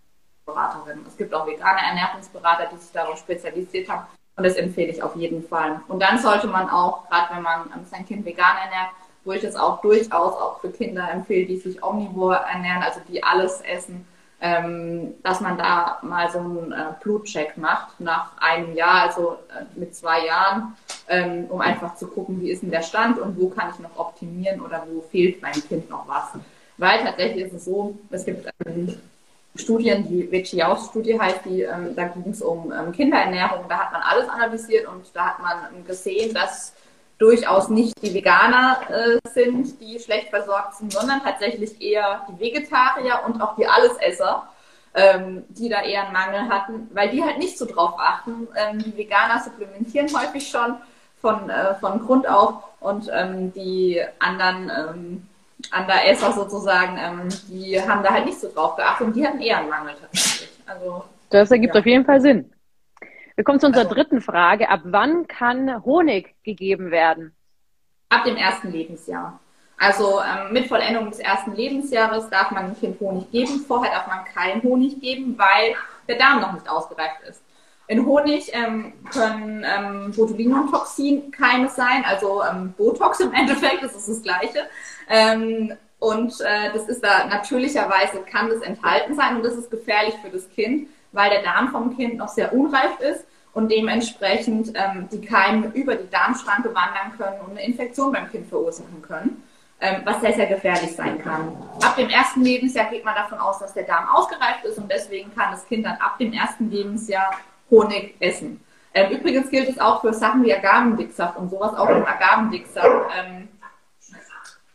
Beraterin. Es gibt auch vegane Ernährungsberater, die sich darauf spezialisiert haben. Und das empfehle ich auf jeden Fall. Und dann sollte man auch, gerade wenn man ähm, sein Kind vegan ernährt, wo ich es auch durchaus auch für Kinder empfehle, die sich omnivor ernähren, also die alles essen, ähm, dass man da mal so einen äh, Blutcheck macht nach einem Jahr, also äh, mit zwei Jahren, ähm, um einfach zu gucken, wie ist denn der Stand und wo kann ich noch optimieren oder wo fehlt meinem Kind noch was. Weil tatsächlich ist es so, es gibt ähm, Studien, die Veggie-Studie heißt die, ähm, da ging es um ähm, Kinderernährung, da hat man alles analysiert und da hat man gesehen, dass durchaus nicht die Veganer äh, sind, die schlecht versorgt sind, sondern tatsächlich eher die Vegetarier und auch die Allesesser, ähm, die da eher einen Mangel hatten, weil die halt nicht so drauf achten. Ähm, die Veganer supplementieren häufig schon von, äh, von Grund auf und ähm, die anderen ähm, Esser sozusagen, ähm, die haben da halt nicht so drauf geachtet und die hatten eher einen Mangel tatsächlich. Also, das ergibt ja. auf jeden Fall Sinn. Wir kommen zu unserer also, dritten Frage. Ab wann kann Honig gegeben werden? Ab dem ersten Lebensjahr. Also ähm, mit Vollendung des ersten Lebensjahres darf man dem Kind Honig geben. Vorher darf man keinen Honig geben, weil der Darm noch nicht ausgereift ist. In Honig ähm, können ähm, Botulinumtoxin-Keime sein, also ähm, Botox im Endeffekt, das ist das Gleiche. Ähm, und äh, das ist da natürlicherweise kann das enthalten sein und das ist gefährlich für das Kind, weil der Darm vom Kind noch sehr unreif ist und dementsprechend ähm, die Keime über die Darmschranke wandern können und eine Infektion beim Kind verursachen können, ähm, was sehr, sehr gefährlich sein kann. Ab dem ersten Lebensjahr geht man davon aus, dass der Darm ausgereift ist und deswegen kann das Kind dann ab dem ersten Lebensjahr Honig essen. Ähm, übrigens gilt es auch für Sachen wie Agavendicksaft und sowas, auch im Agavendicksaft. Ähm,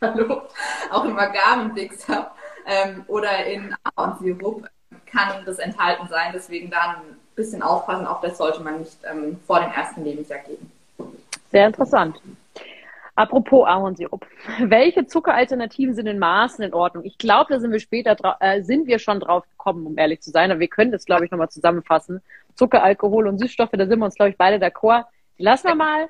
hallo, auch im Agavendicksaft ähm, oder in Ahornsirup kann das enthalten sein. Deswegen da ein bisschen aufpassen, auch das sollte man nicht ähm, vor dem ersten Lebensjahr geben. Sehr interessant. Apropos Ahornsirup. Welche Zuckeralternativen sind in Maßen in Ordnung? Ich glaube, da sind wir später, äh, sind wir schon drauf gekommen, um ehrlich zu sein. Aber wir können das, glaube ich, nochmal zusammenfassen. Zucker, Alkohol und Süßstoffe, da sind wir uns, glaube ich, beide d'accord. Lassen wir mal.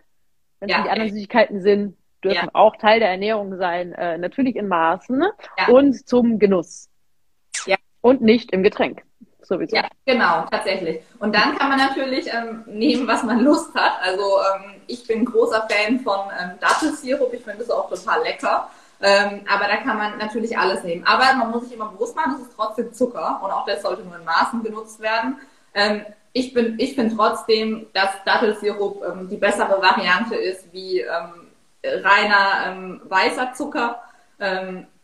Wenn es ja, die anderen Süßigkeiten sind, dürfen ja. auch Teil der Ernährung sein. Äh, natürlich in Maßen ja. und zum Genuss. Ja. Und nicht im Getränk. Sowieso. Ja, genau, tatsächlich. Und dann kann man natürlich ähm, nehmen, was man Lust hat. Also ähm, ich bin großer Fan von ähm, Dattelsirup. Ich finde das auch total lecker. Ähm, aber da kann man natürlich alles nehmen. Aber man muss sich immer bewusst machen, es ist trotzdem Zucker und auch das sollte nur in Maßen genutzt werden. Ähm, ich bin, ich finde trotzdem, dass Dattelsirup ähm, die bessere Variante ist wie ähm, reiner ähm, weißer Zucker.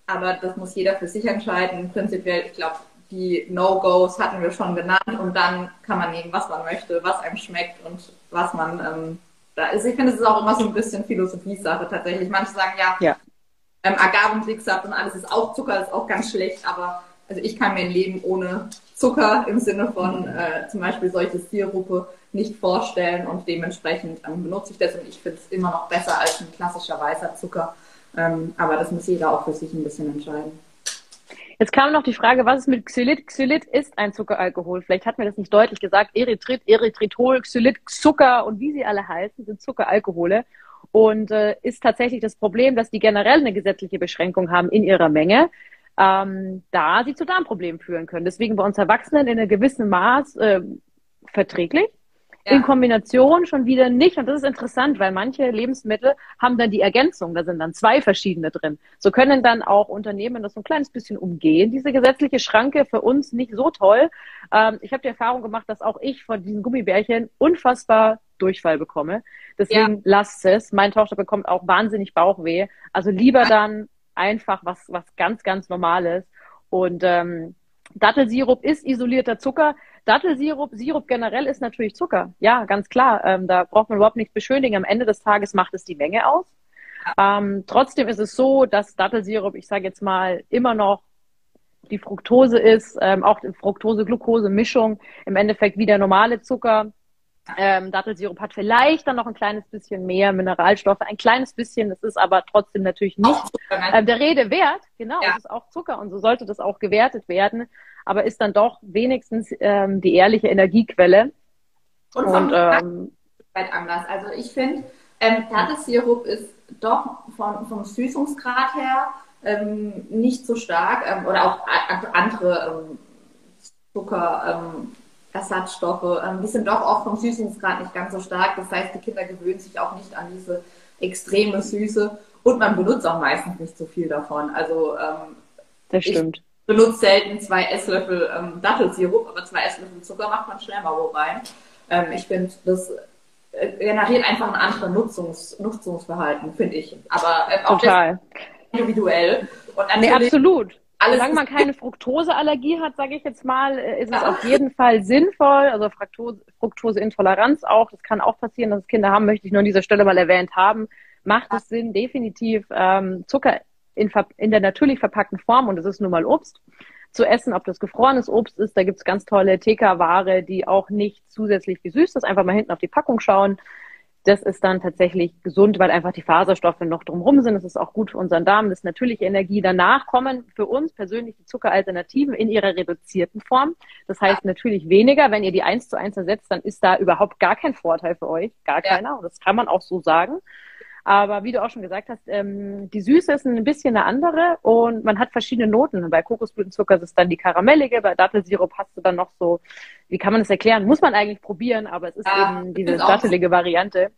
Aber das muss jeder für sich entscheiden. Prinzipiell, ich glaube, die No-Gos hatten wir schon genannt und dann kann man nehmen, was man möchte, was einem schmeckt und was man ähm, da ist. Ich finde, es ist auch immer so ein bisschen Philosophie-Sache tatsächlich. Manche sagen ja, ja. Ähm, Agavendicksaft und alles ist auch Zucker, ist auch ganz schlecht, aber also ich kann mir ein Leben ohne Zucker im Sinne von äh, zum Beispiel solche Sirupe nicht vorstellen und dementsprechend ähm, benutze ich das und ich finde es immer noch besser als ein klassischer weißer Zucker. Ähm, aber das muss jeder auch für sich ein bisschen entscheiden. Jetzt kam noch die Frage, was ist mit Xylit? Xylit ist ein Zuckeralkohol. Vielleicht hat mir das nicht deutlich gesagt. Erythrit, Erythritol, Xylit, Zucker und wie sie alle heißen, sind Zuckeralkohole. Und äh, ist tatsächlich das Problem, dass die generell eine gesetzliche Beschränkung haben in ihrer Menge, ähm, da sie zu Darmproblemen führen können. Deswegen bei uns Erwachsenen in einem gewissen Maß äh, verträglich ja. in Kombination schon wieder nicht. Und das ist interessant, weil manche Lebensmittel haben dann die Ergänzung. Da sind dann zwei verschiedene drin. So können dann auch Unternehmen das so ein kleines bisschen umgehen. Diese gesetzliche Schranke für uns nicht so toll. Ähm, ich habe die Erfahrung gemacht, dass auch ich von diesen Gummibärchen unfassbar Durchfall bekomme. Deswegen ja. lasst es. Meine Tochter bekommt auch wahnsinnig Bauchweh. Also lieber dann einfach was, was ganz, ganz Normales. Und ähm, Dattelsirup ist isolierter Zucker. Dattelsirup, Sirup generell ist natürlich Zucker. Ja, ganz klar. Ähm, da braucht man überhaupt nichts beschönigen. Am Ende des Tages macht es die Menge aus. Ähm, trotzdem ist es so, dass Dattelsirup, ich sage jetzt mal, immer noch die Fructose ist, ähm, auch die Fructose-Glucose-Mischung, im Endeffekt wie der normale Zucker. Ähm, Dattelsirup hat vielleicht dann noch ein kleines bisschen mehr Mineralstoffe, ein kleines bisschen, das ist aber trotzdem natürlich nicht äh, der Rede wert. Genau, ja. es ist auch Zucker und so sollte das auch gewertet werden, aber ist dann doch wenigstens ähm, die ehrliche Energiequelle. Und, und ähm, halt anders. Also ich finde, ähm, Dattelsirup ist doch von, vom Süßungsgrad her ähm, nicht so stark ähm, oder auch andere ähm, Zucker. Ähm, Ersatzstoffe. Ähm, die sind doch auch vom Süßungsgrad nicht ganz so stark. Das heißt, die Kinder gewöhnen sich auch nicht an diese extreme Süße und man benutzt auch meistens nicht so viel davon. Also ähm, das stimmt. Ich benutze selten zwei Esslöffel ähm, Dattelsirup, aber zwei Esslöffel Zucker macht man schnell mal wo rein. Ähm, ich finde, das äh, generiert einfach ein anderes Nutzungs Nutzungsverhalten, finde ich. Aber äh, auch Total. individuell. Und nee, absolut alles Solange man keine Fructoseallergie hat, sage ich jetzt mal, äh, ist es auf jeden Fall sinnvoll. Also Fructose, Fructoseintoleranz auch, das kann auch passieren, dass es Kinder haben, möchte ich nur an dieser Stelle mal erwähnt haben. Macht es Sinn, definitiv ähm, Zucker in, in der natürlich verpackten Form, und das ist nun mal Obst, zu essen, ob das gefrorenes Obst ist. Da gibt's ganz tolle TK-Ware, die auch nicht zusätzlich gesüßt ist. Einfach mal hinten auf die Packung schauen. Das ist dann tatsächlich gesund, weil einfach die Faserstoffe noch drumherum sind. Das ist auch gut für unseren Darm. Das ist natürliche Energie. Danach kommen für uns persönlich die Zuckeralternativen in ihrer reduzierten Form. Das heißt natürlich weniger. Wenn ihr die eins zu eins ersetzt, dann ist da überhaupt gar kein Vorteil für euch. Gar keiner. Und das kann man auch so sagen. Aber wie du auch schon gesagt hast, ähm, die Süße ist ein bisschen eine andere und man hat verschiedene Noten. Bei Kokosblütenzucker ist es dann die karamellige, bei Dattelsirup hast du dann noch so, wie kann man das erklären? Muss man eigentlich probieren, aber es ist ja, eben diese dattelige Variante.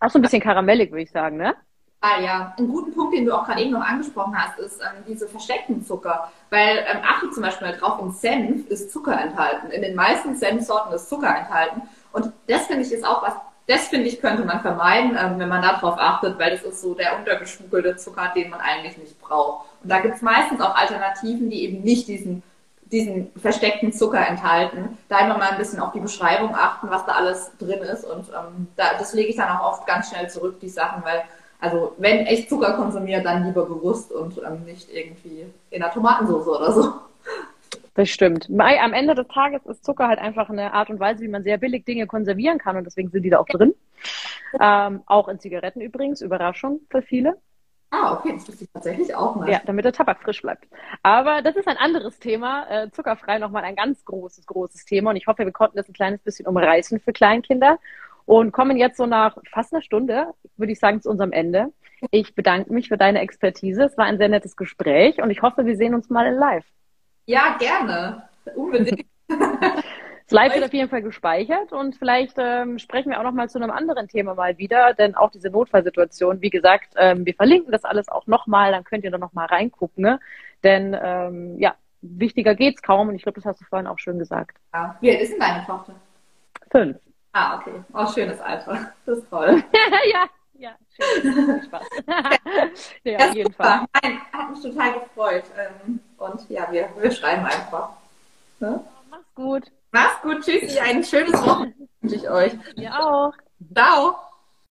Auch so ein bisschen karamellig, würde ich sagen, ne? Ah ja, ein guter Punkt, den du auch gerade eben noch angesprochen hast, ist ähm, diese versteckten Zucker. Weil ähm, achte zum Beispiel drauf, in Senf ist Zucker enthalten. In den meisten Senfsorten ist Zucker enthalten. Und das finde ich ist auch was das finde ich, könnte man vermeiden, ähm, wenn man darauf achtet, weil das ist so der untergeschmuggelte Zucker, den man eigentlich nicht braucht. Und da gibt es meistens auch Alternativen, die eben nicht diesen, diesen versteckten Zucker enthalten. Da immer mal ein bisschen auf die Beschreibung achten, was da alles drin ist. Und ähm, da, das lege ich dann auch oft ganz schnell zurück, die Sachen, weil also wenn echt Zucker konsumiert, dann lieber bewusst und ähm, nicht irgendwie in der Tomatensauce oder so. Das stimmt. Am Ende des Tages ist Zucker halt einfach eine Art und Weise, wie man sehr billig Dinge konservieren kann und deswegen sind die da auch drin. Ähm, auch in Zigaretten übrigens, Überraschung für viele. Ah, okay, das wusste ich tatsächlich auch mal. Ja, damit der Tabak frisch bleibt. Aber das ist ein anderes Thema. Äh, zuckerfrei nochmal ein ganz großes, großes Thema. Und ich hoffe, wir konnten das ein kleines bisschen umreißen für Kleinkinder. Und kommen jetzt so nach fast einer Stunde, würde ich sagen, zu unserem Ende. Ich bedanke mich für deine Expertise. Es war ein sehr nettes Gespräch und ich hoffe, wir sehen uns mal in live. Ja, gerne. Unbedingt. Das Live wird auf jeden Fall gespeichert und vielleicht ähm, sprechen wir auch noch mal zu einem anderen Thema mal wieder, denn auch diese Notfallsituation, wie gesagt, ähm, wir verlinken das alles auch nochmal, dann könnt ihr da nochmal reingucken, ne? denn ähm, ja, wichtiger geht's kaum und ich glaube, das hast du vorhin auch schön gesagt. Ja. Wie alt ist denn deine Tochter? Fünf. Ah, okay. Oh, schönes Alter. Das ist toll. ja, ja, schön. Spaß. ja, auf jeden Fall. Nein, hat mich total gefreut. Ähm, und ja, wir, wir schreiben einfach. Ne? Mach's gut. Mach's gut, tschüssi, ein schönes Wochenende wünsche ich euch. Ihr auch. Ciao.